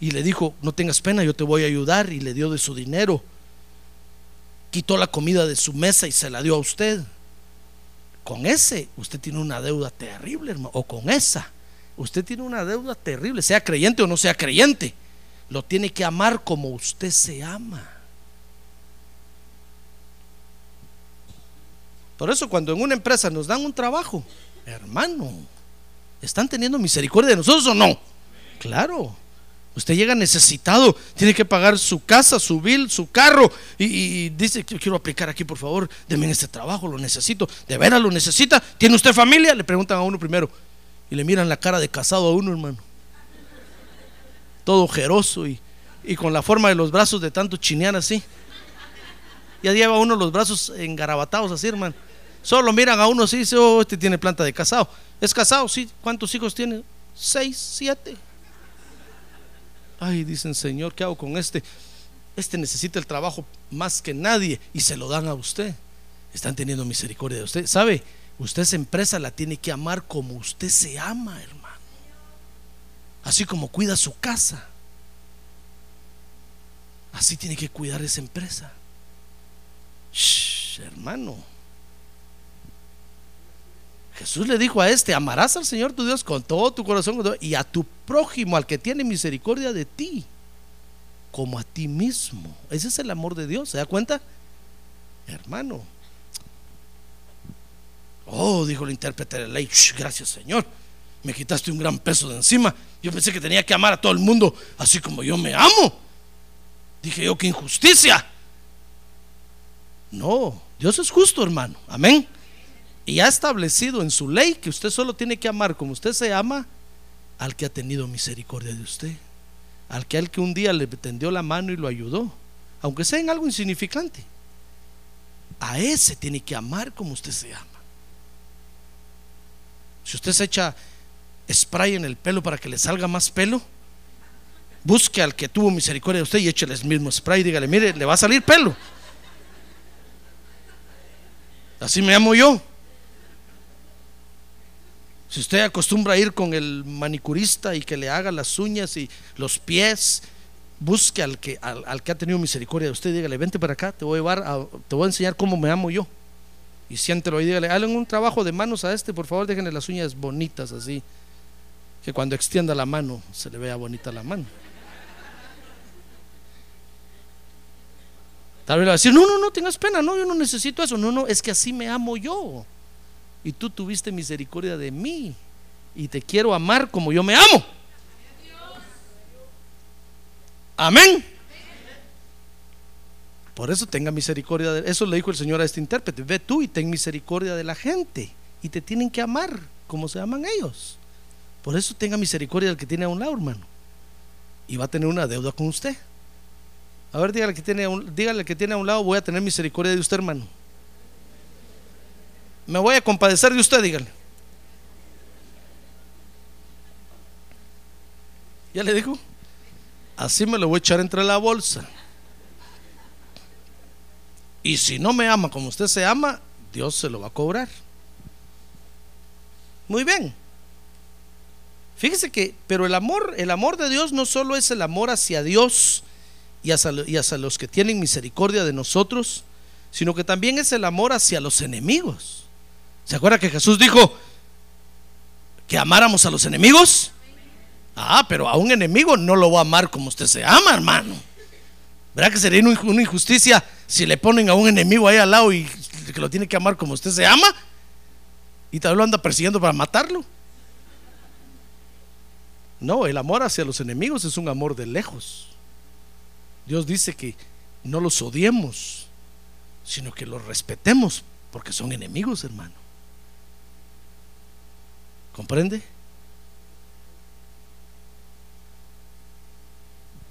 y le dijo, no tengas pena, yo te voy a ayudar y le dio de su dinero. Quitó la comida de su mesa y se la dio a usted. Con ese usted tiene una deuda terrible, hermano. O con esa. Usted tiene una deuda terrible, sea creyente o no sea creyente. Lo tiene que amar como usted se ama. Por eso cuando en una empresa nos dan un trabajo, hermano, ¿están teniendo misericordia de nosotros o no? Claro. Usted llega necesitado, tiene que pagar su casa, su bill, su carro y, dice que quiero aplicar aquí, por favor, denme este trabajo, lo necesito. ¿De veras lo necesita? ¿Tiene usted familia? Le preguntan a uno primero y le miran la cara de casado a uno, hermano. Todo ojeroso y, con la forma de los brazos de tanto chinear así. Ya lleva uno los brazos engarabatados así, hermano. Solo miran a uno así y dice, oh, este tiene planta de casado. ¿Es casado? Sí. ¿Cuántos hijos tiene? Seis, siete. Ay, dicen, Señor, ¿qué hago con este? Este necesita el trabajo más que nadie y se lo dan a usted. Están teniendo misericordia de usted. ¿Sabe? Usted esa empresa la tiene que amar como usted se ama, hermano. Así como cuida su casa. Así tiene que cuidar esa empresa. Shh, hermano. Jesús le dijo a este, amarás al Señor tu Dios con todo tu corazón y a tu prójimo, al que tiene misericordia de ti, como a ti mismo. Ese es el amor de Dios, ¿se da cuenta? Hermano. Oh, dijo el intérprete de la ley, gracias Señor. Me quitaste un gran peso de encima. Yo pensé que tenía que amar a todo el mundo así como yo me amo. Dije yo, qué injusticia. No, Dios es justo, hermano. Amén. Y ha establecido en su ley que usted solo tiene que amar como usted se ama al que ha tenido misericordia de usted. Al que, al que un día le tendió la mano y lo ayudó. Aunque sea en algo insignificante. A ese tiene que amar como usted se ama. Si usted se echa spray en el pelo para que le salga más pelo, busque al que tuvo misericordia de usted y échele el mismo spray dígale, mire, le va a salir pelo. Así me amo yo. Si usted acostumbra a ir con el manicurista y que le haga las uñas y los pies, busque al que, al, que ha tenido misericordia de usted dígale, vente para acá, te voy a llevar, te voy a enseñar cómo me amo yo. Y siéntelo y dígale, hagan un trabajo de manos a este, por favor, déjenle las uñas bonitas así que cuando extienda la mano se le vea bonita la mano. Tal vez le va a decir, no, no, no tengas pena, no, yo no necesito eso, no, no, es que así me amo yo. Y tú tuviste misericordia de mí y te quiero amar como yo me amo. Amén. Por eso tenga misericordia de eso le dijo el Señor a este intérprete, ve tú y ten misericordia de la gente y te tienen que amar como se aman ellos. Por eso tenga misericordia del que tiene a un lado, hermano. Y va a tener una deuda con usted. A ver, dígale que tiene a dígale que tiene a un lado, voy a tener misericordia de usted, hermano. Me voy a compadecer de usted, dígale. ¿Ya le dijo? Así me lo voy a echar entre la bolsa. Y si no me ama como usted se ama, Dios se lo va a cobrar. Muy bien. Fíjese que, pero el amor, el amor de Dios no solo es el amor hacia Dios y hacia, los que tienen misericordia de nosotros, sino que también es el amor hacia los enemigos. ¿Se acuerda que Jesús dijo que amáramos a los enemigos? Ah, pero a un enemigo no lo va a amar como usted se ama, hermano. ¿Verdad que sería una injusticia si le ponen a un enemigo ahí al lado y que lo tiene que amar como usted se ama? Y tal vez lo anda persiguiendo para matarlo. No, el amor hacia los enemigos es un amor de lejos. Dios dice que no los odiemos, sino que los respetemos, porque son enemigos, hermano. ¿Comprende?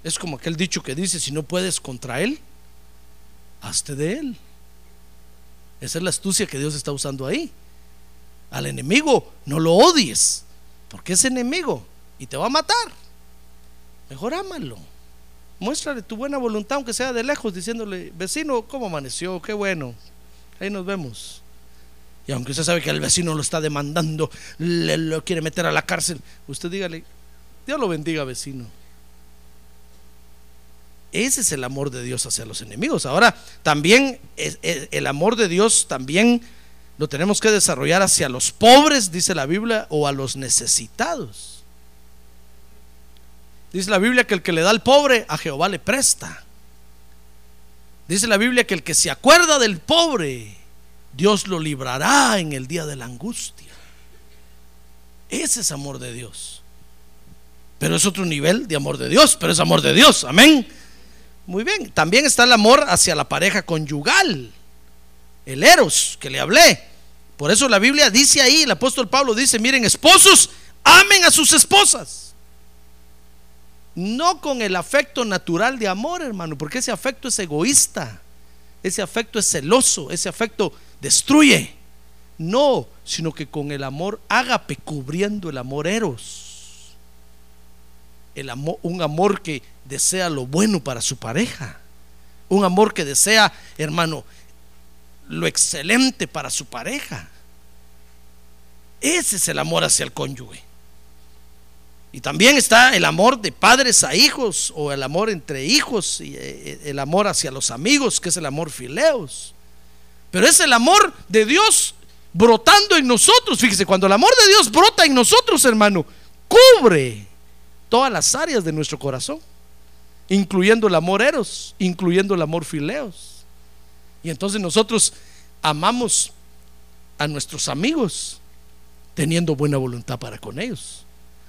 Es como aquel dicho que dice, si no puedes contra él, hazte de él. Esa es la astucia que Dios está usando ahí. Al enemigo no lo odies, porque es enemigo y te va a matar. Mejor ámalo. Muéstrale tu buena voluntad, aunque sea de lejos, diciéndole, vecino, ¿cómo amaneció? Qué bueno. Ahí nos vemos. Y aunque usted sabe que el vecino lo está demandando, le lo quiere meter a la cárcel, usted dígale, Dios lo bendiga, vecino. Ese es el amor de Dios hacia los enemigos. Ahora, también el amor de Dios también lo tenemos que desarrollar hacia los pobres, dice la Biblia, o a los necesitados. Dice la Biblia que el que le da al pobre, a Jehová le presta. Dice la Biblia que el que se acuerda del pobre, Dios lo librará en el día de la angustia. Ese es amor de Dios. Pero es otro nivel de amor de Dios, pero es amor de Dios. Amén. Muy bien. También está el amor hacia la pareja conyugal. El eros que le hablé. Por eso la Biblia dice ahí, el apóstol Pablo dice, miren, esposos, amen a sus esposas no con el afecto natural de amor, hermano, porque ese afecto es egoísta, ese afecto es celoso, ese afecto destruye. No, sino que con el amor ágape cubriendo el amor eros. El amor, un amor que desea lo bueno para su pareja. Un amor que desea, hermano, lo excelente para su pareja. Ese es el amor hacia el cónyuge. Y también está el amor de padres a hijos o el amor entre hijos y eh, el amor hacia los amigos, que es el amor fileos. Pero es el amor de Dios brotando en nosotros. Fíjese, cuando el amor de Dios brota en nosotros, hermano, cubre todas las áreas de nuestro corazón, incluyendo el amor eros, incluyendo el amor fileos. Y entonces nosotros amamos a nuestros amigos teniendo buena voluntad para con ellos.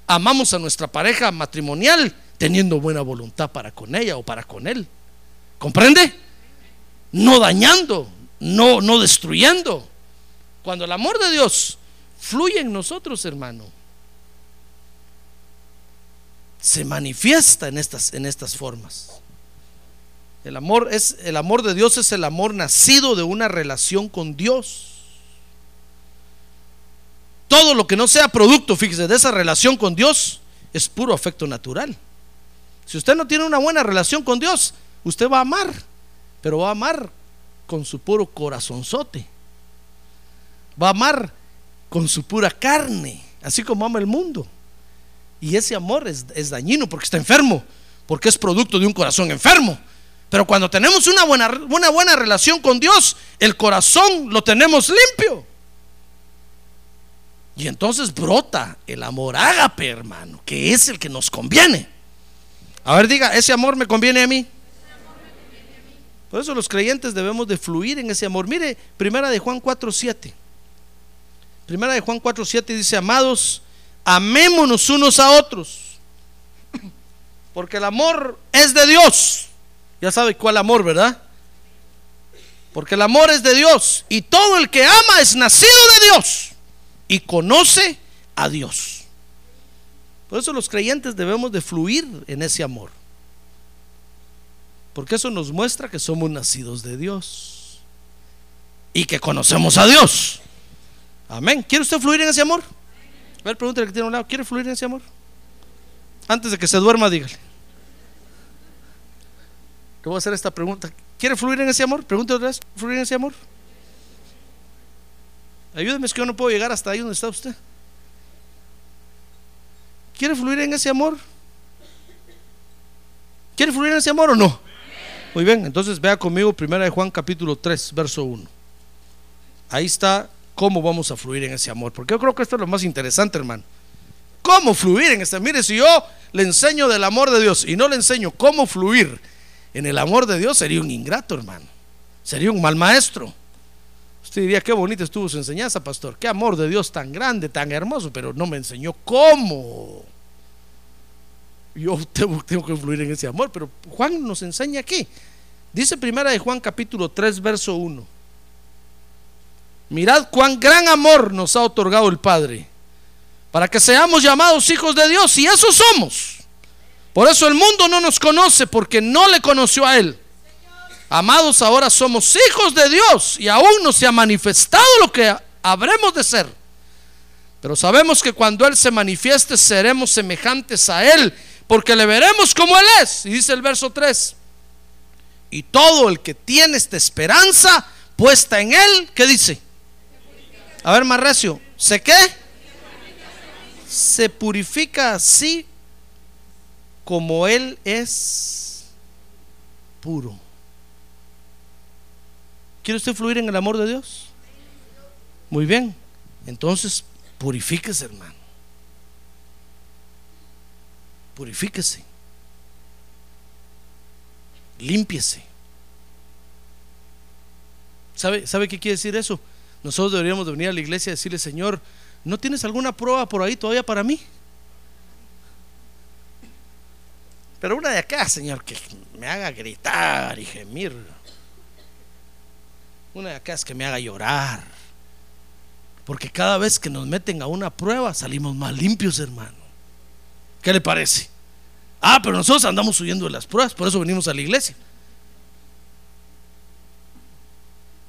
Amamos a nuestra pareja matrimonial teniendo buena voluntad para con ella o para con él. ¿Comprende? No dañando, no, no destruyendo. Cuando el amor de Dios fluye en nosotros, hermano, se manifiesta en estas, en estas formas. El amor es el amor de Dios es el amor nacido de una relación con Dios. Todo lo que no sea producto, fíjese, de esa relación con Dios es puro afecto natural. Si usted no tiene una buena relación con Dios, usted va a amar, pero va a amar con su puro corazonzote. Va a amar con su pura carne, así como ama el mundo. Y ese amor es, es dañino porque está enfermo, porque es producto de un corazón enfermo. Pero cuando tenemos una buena, una buena relación con Dios, el corazón lo tenemos limpio. Y entonces brota el amor ágape, hermano, que es el que nos conviene. A ver, diga, ese amor me conviene a mí. Por eso los creyentes debemos de fluir en ese amor. Mire, primera de Juan 4:7. Primera de Juan 4:7 dice, "Amados, amémonos unos a otros, porque el amor es de Dios." Ya sabe cuál amor, ¿verdad? Porque el amor es de Dios y todo el que ama es nacido de Dios y conoce a Dios. Por eso los creyentes debemos de fluir en ese amor. Porque eso nos muestra que somos nacidos de Dios y que conocemos a Dios. Amén. ¿Quiere usted fluir en ese amor? A ver, pregúntale que tiene a un lado. ¿Quiere fluir en ese amor? Antes de que se duerma, dígale. Le voy a hacer esta pregunta. ¿Quiere fluir en ese amor? Pregúntale otra vez. ¿Fluir en ese amor? Ayúdeme, es que yo no puedo llegar hasta ahí donde está usted. ¿Quiere fluir en ese amor? ¿Quiere fluir en ese amor o no? Muy bien, entonces vea conmigo primera de Juan capítulo 3, verso 1. Ahí está cómo vamos a fluir en ese amor, porque yo creo que esto es lo más interesante, hermano. ¿Cómo fluir en este? Mire, si yo le enseño del amor de Dios y no le enseño cómo fluir en el amor de Dios, sería un ingrato, hermano. Sería un mal maestro. Usted diría, qué bonita estuvo su enseñanza, pastor. Qué amor de Dios tan grande, tan hermoso, pero no me enseñó cómo. Yo tengo, que fluir en ese amor, pero Juan nos enseña aquí. Dice primera de Juan capítulo 3, verso 1. Mirad cuán gran amor nos ha otorgado el Padre para que seamos llamados hijos de Dios y eso somos. Por eso el mundo no nos conoce porque no le conoció a Él. Amados, ahora somos hijos de Dios y aún no se ha manifestado lo que habremos de ser. Pero sabemos que cuando Él se manifieste seremos semejantes a Él, porque le veremos como Él es. Y dice el verso 3. Y todo el que tiene esta esperanza puesta en Él, ¿qué dice? A ver, más recio, ¿se qué? Se purifica así como Él es puro. ¿Quiere usted fluir en el amor de Dios? Muy bien. Entonces, purifíquese, hermano. Purifíquese. Límpiese. ¿Sabe, ¿Sabe qué quiere decir eso? Nosotros deberíamos de venir a la iglesia y decirle, Señor, ¿no tienes alguna prueba por ahí todavía para mí? Pero una de acá, Señor, que me haga gritar y gemir. Una de acá es que me haga llorar. Porque cada vez que nos meten a una prueba salimos más limpios, hermano. ¿Qué le parece? Ah, pero nosotros andamos huyendo de las pruebas, por eso venimos a la iglesia.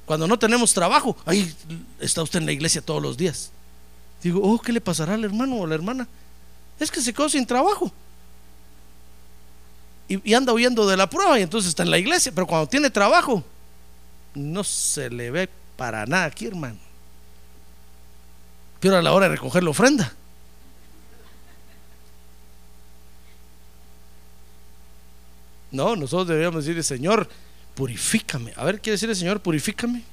Cuando no tenemos trabajo, ahí está usted en la iglesia todos los días. Digo, oh, ¿qué le pasará al hermano o a la hermana? Es que se quedó sin trabajo. Y, y anda huyendo de la prueba y entonces está en la iglesia. Pero cuando tiene trabajo, no se le ve para nada aquí, hermano. Pero a la hora de recoger la ofrenda. No, nosotros deberíamos decirle, Señor, purifícame. A ver, quiere decirle, Señor, purifícame.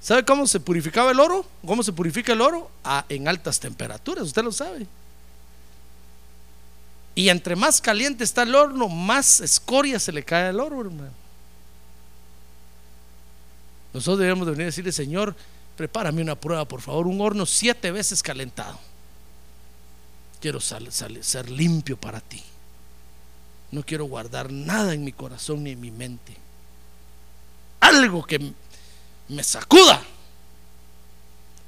¿Sabe cómo se purificaba el oro? ¿Cómo se purifica el oro? Ah, en altas temperaturas, usted lo sabe. Y entre más caliente está el horno, más escoria se le cae al oro, hermano. Nosotros debemos de venir a decirle, Señor, prepárame una prueba, por favor, un horno siete veces calentado. Quiero ser limpio para ti. No quiero guardar nada en mi corazón ni en mi mente. Algo que me sacuda.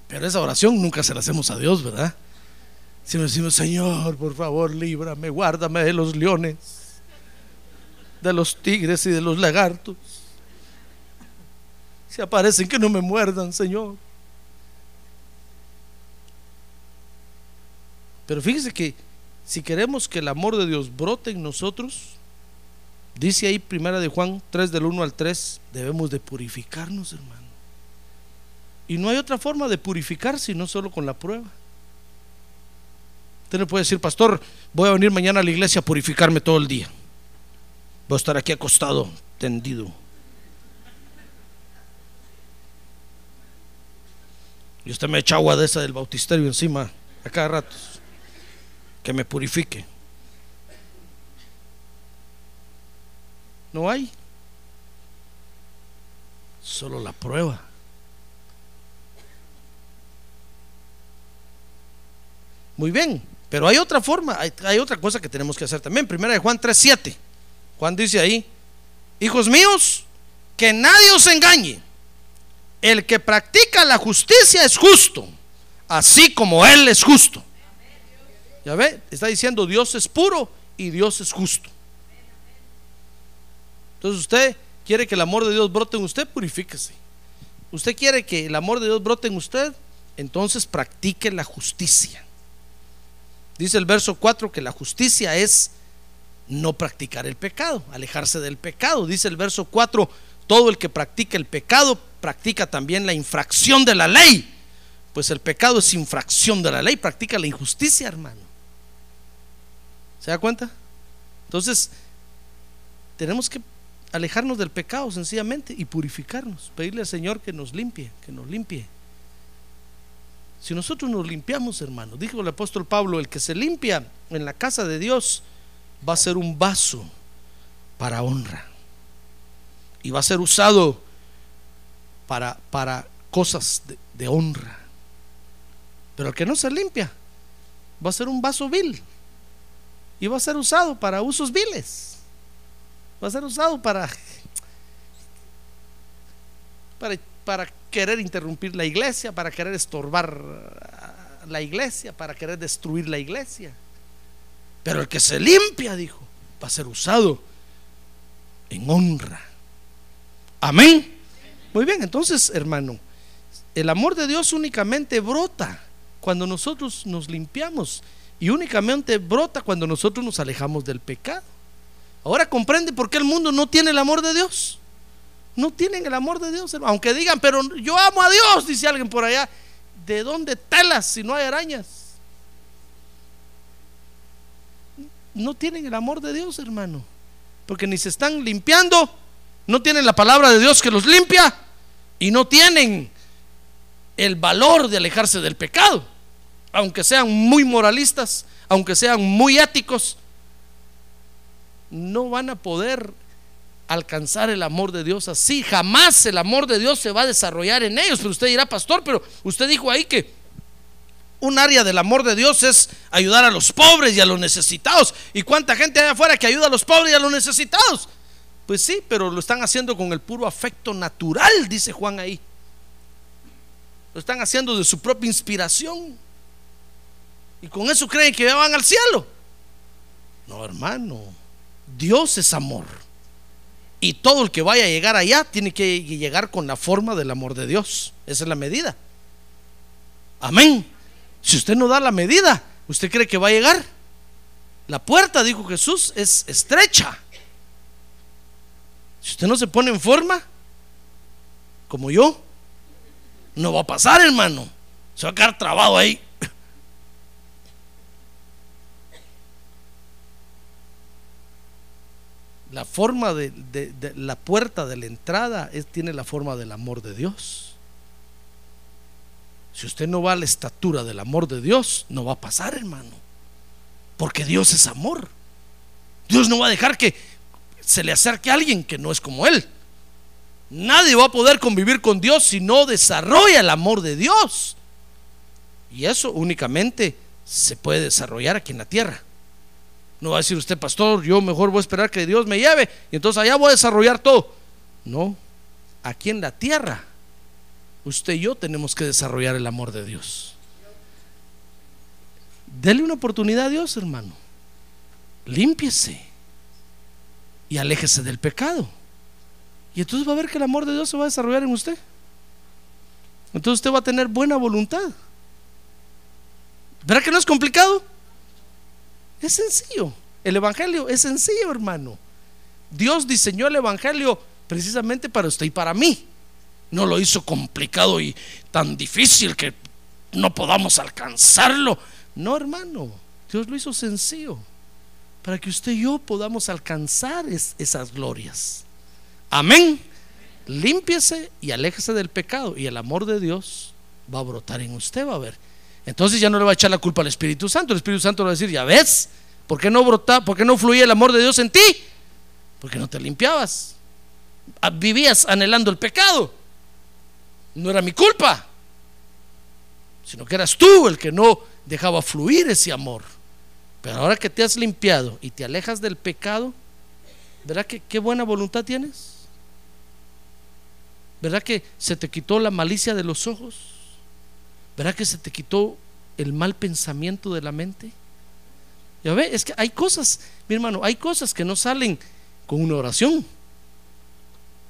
Pero esa oración nunca se la hacemos a Dios, ¿verdad? Si nos decimos, Señor, por favor, líbrame, guárdame de los leones, de los tigres y de los lagartos. Si aparecen, que no me muerdan, Señor. Pero fíjese que si queremos que el amor de Dios brote en nosotros, dice ahí primera de Juan 3 del 1 al 3, debemos de purificarnos, hermano. Y no hay otra forma de purificar sino solo con la prueba. Usted no puede decir, pastor, voy a venir mañana a la iglesia a purificarme todo el día. Voy a estar aquí acostado, tendido. Y usted me echa agua de esa del bautisterio encima a cada rato. Que me purifique. No hay. Solo la prueba. Muy bien, pero hay otra forma, hay, otra cosa que tenemos que hacer también. Primera de Juan 3:7. Juan dice ahí, hijos míos, que nadie os engañe. El que practica la justicia es justo, así como Él es justo. Ya ve, está diciendo Dios es puro y Dios es justo. Entonces usted quiere que el amor de Dios brote en usted, purifíquese. Usted quiere que el amor de Dios brote en usted, entonces practique la justicia. Dice el verso 4 que la justicia es no practicar el pecado, alejarse del pecado. Dice el verso 4, todo el que practica el pecado practica también la infracción de la ley. Pues el pecado es infracción de la ley, practica la injusticia, hermano. ¿Se da cuenta? Entonces, tenemos que alejarnos del pecado sencillamente y purificarnos, pedirle al Señor que nos limpie, que nos limpie. Si nosotros nos limpiamos, hermano, dijo el apóstol Pablo, el que se limpia en la casa de Dios va a ser un vaso para honra. Y va a ser usado para, para cosas de, de honra. Pero el que no se limpia va a ser un vaso vil. Y va a ser usado para usos viles. Va a ser usado para, para querer interrumpir la iglesia, para querer estorbar la iglesia, para querer destruir la iglesia. Pero el que se limpia, dijo, va a ser usado en honra. Amén. Muy bien, entonces, hermano, el amor de Dios únicamente brota cuando nosotros nos limpiamos y únicamente brota cuando nosotros nos alejamos del pecado. Ahora comprende por qué el mundo no tiene el amor de Dios. No tienen el amor de Dios, aunque digan, pero yo amo a Dios, dice alguien por allá. ¿De dónde telas si no hay arañas? No tienen el amor de Dios, hermano. Porque ni se están limpiando, no tienen la palabra de Dios que los limpia y no tienen el valor de alejarse del pecado. Aunque sean muy moralistas, aunque sean muy éticos, no van a poder alcanzar el amor de Dios así. Jamás el amor de Dios se va a desarrollar en ellos. Pero usted dirá, pastor, pero usted dijo ahí que un área del amor de Dios es ayudar a los pobres y a los necesitados. ¿Y cuánta gente hay afuera que ayuda a los pobres y a los necesitados? Pues sí, pero lo están haciendo con el puro afecto natural, dice Juan ahí. Lo están haciendo de su propia inspiración. Y con eso creen que ya van al cielo. No, hermano. Dios es amor. Y todo el que vaya a llegar allá tiene que llegar con la forma del amor de Dios. Esa es la medida. Amén. Si usted no da la medida, ¿usted cree que va a llegar? La puerta, dijo Jesús, es estrecha. Si usted no se pone en forma, como yo, no va a pasar, hermano. Se va a quedar trabado ahí. La forma de, la puerta de la entrada tiene la forma del amor de Dios. Si usted no va a la estatura del amor de Dios, no va a pasar, hermano. Porque Dios es amor. Dios no va a dejar que se le acerque a alguien que no es como Él. Nadie va a poder convivir con Dios si no desarrolla el amor de Dios. Y eso únicamente se puede desarrollar aquí en la tierra. No va a decir usted, pastor, yo mejor voy a esperar que Dios me lleve y entonces allá voy a desarrollar todo. No, aquí en la tierra, usted y yo tenemos que desarrollar el amor de Dios. Dele una oportunidad a Dios, hermano. Límpiese y aléjese del pecado. Y entonces va a ver que el amor de Dios se va a desarrollar en usted. Entonces usted va a tener buena voluntad. ¿Verdad que no es complicado? Es sencillo. El Evangelio es sencillo, hermano. Dios diseñó el Evangelio precisamente para usted y para mí. No lo hizo complicado y tan difícil que no podamos alcanzarlo. No, hermano. Dios lo hizo sencillo para que usted y yo podamos alcanzar esas glorias. Amén. Límpiese y aléjese del pecado y el amor de Dios va a brotar en usted, va a ver. Entonces ya no le va a echar la culpa al Espíritu Santo. El Espíritu Santo le va a decir, ya ves, ¿por qué no brota, por qué no fluía el amor de Dios en ti? Porque no te limpiabas. Ah, vivías anhelando el pecado. No era mi culpa, sino que eras tú el que no dejaba fluir ese amor. Pero ahora que te has limpiado y te alejas del pecado, ¿verdad que qué buena voluntad tienes? ¿Verdad que se te quitó la malicia de los ojos? ¿Verdad que se te quitó el mal pensamiento de la mente? Ya ve, es que hay cosas, mi hermano, hay cosas que no salen con una oración.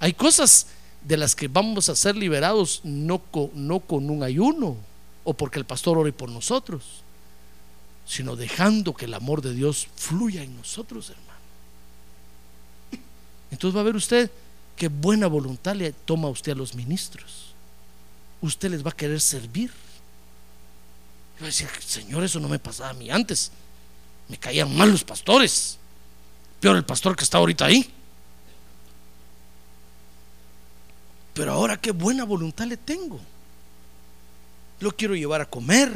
Hay cosas de las que vamos a ser liberados no con, no con un ayuno o porque el pastor ore por nosotros, sino dejando que el amor de Dios fluya en nosotros, hermano. Entonces va a ver usted qué buena voluntad le toma usted a los ministros. Usted les va a querer servir. Yo va a decir, Señor, eso no me pasaba a mí antes. Me caían mal los pastores. Peor el pastor que está ahorita ahí. Pero ahora qué buena voluntad le tengo. Lo quiero llevar a comer.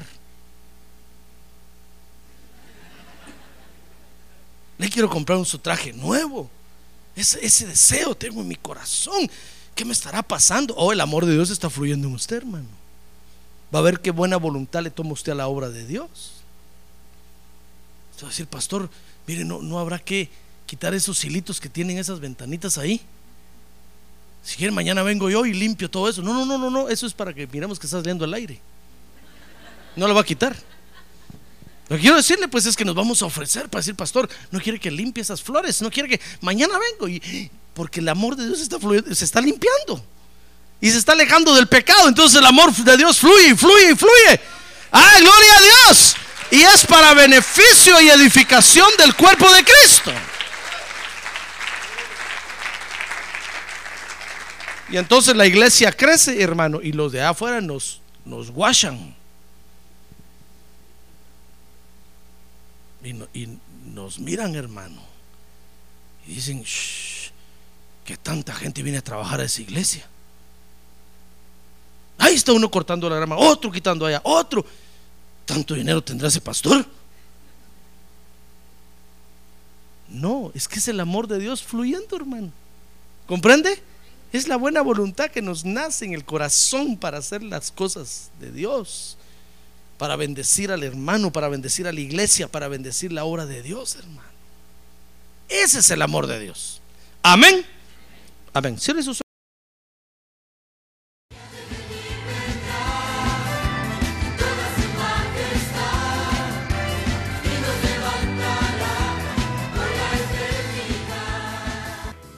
Le quiero comprar un su traje nuevo. Ese, ese deseo tengo en mi corazón. ¿Qué me estará pasando? Oh, el amor de Dios está fluyendo en usted, hermano. Va a ver qué buena voluntad le toma usted a la obra de Dios. Usted va a decir, pastor, mire, no, no habrá que quitar esos hilitos que tienen esas ventanitas ahí. Si quieren, mañana vengo yo y limpio todo eso. No, no, no, no, no. Eso es para que miremos que estás saliendo el aire. No lo va a quitar. Lo que quiero decirle, pues, es que nos vamos a ofrecer para decir, pastor, no quiere que limpie esas flores, no quiere que mañana vengo. Y, porque el amor de Dios está fluyendo, se está limpiando y se está alejando del pecado. Entonces el amor de Dios fluye, fluye, fluye. ¡Ah, gloria a Dios! Y es para beneficio y edificación del cuerpo de Cristo. Y entonces la iglesia crece, hermano, y los de afuera nos, nos guachan. Y, nos miran, hermano. Y dicen, que tanta gente viene a trabajar a esa iglesia. Ahí está uno cortando la grama, otro quitando allá, otro. ¿Tanto dinero tendrá ese pastor? No, es que es el amor de Dios fluyendo, hermano. ¿Comprende? Es la buena voluntad que nos nace en el corazón para hacer las cosas de Dios, para bendecir al hermano, para bendecir a la iglesia, para bendecir la obra de Dios, hermano. Ese es el amor de Dios. Amén. Amén. Cierre sus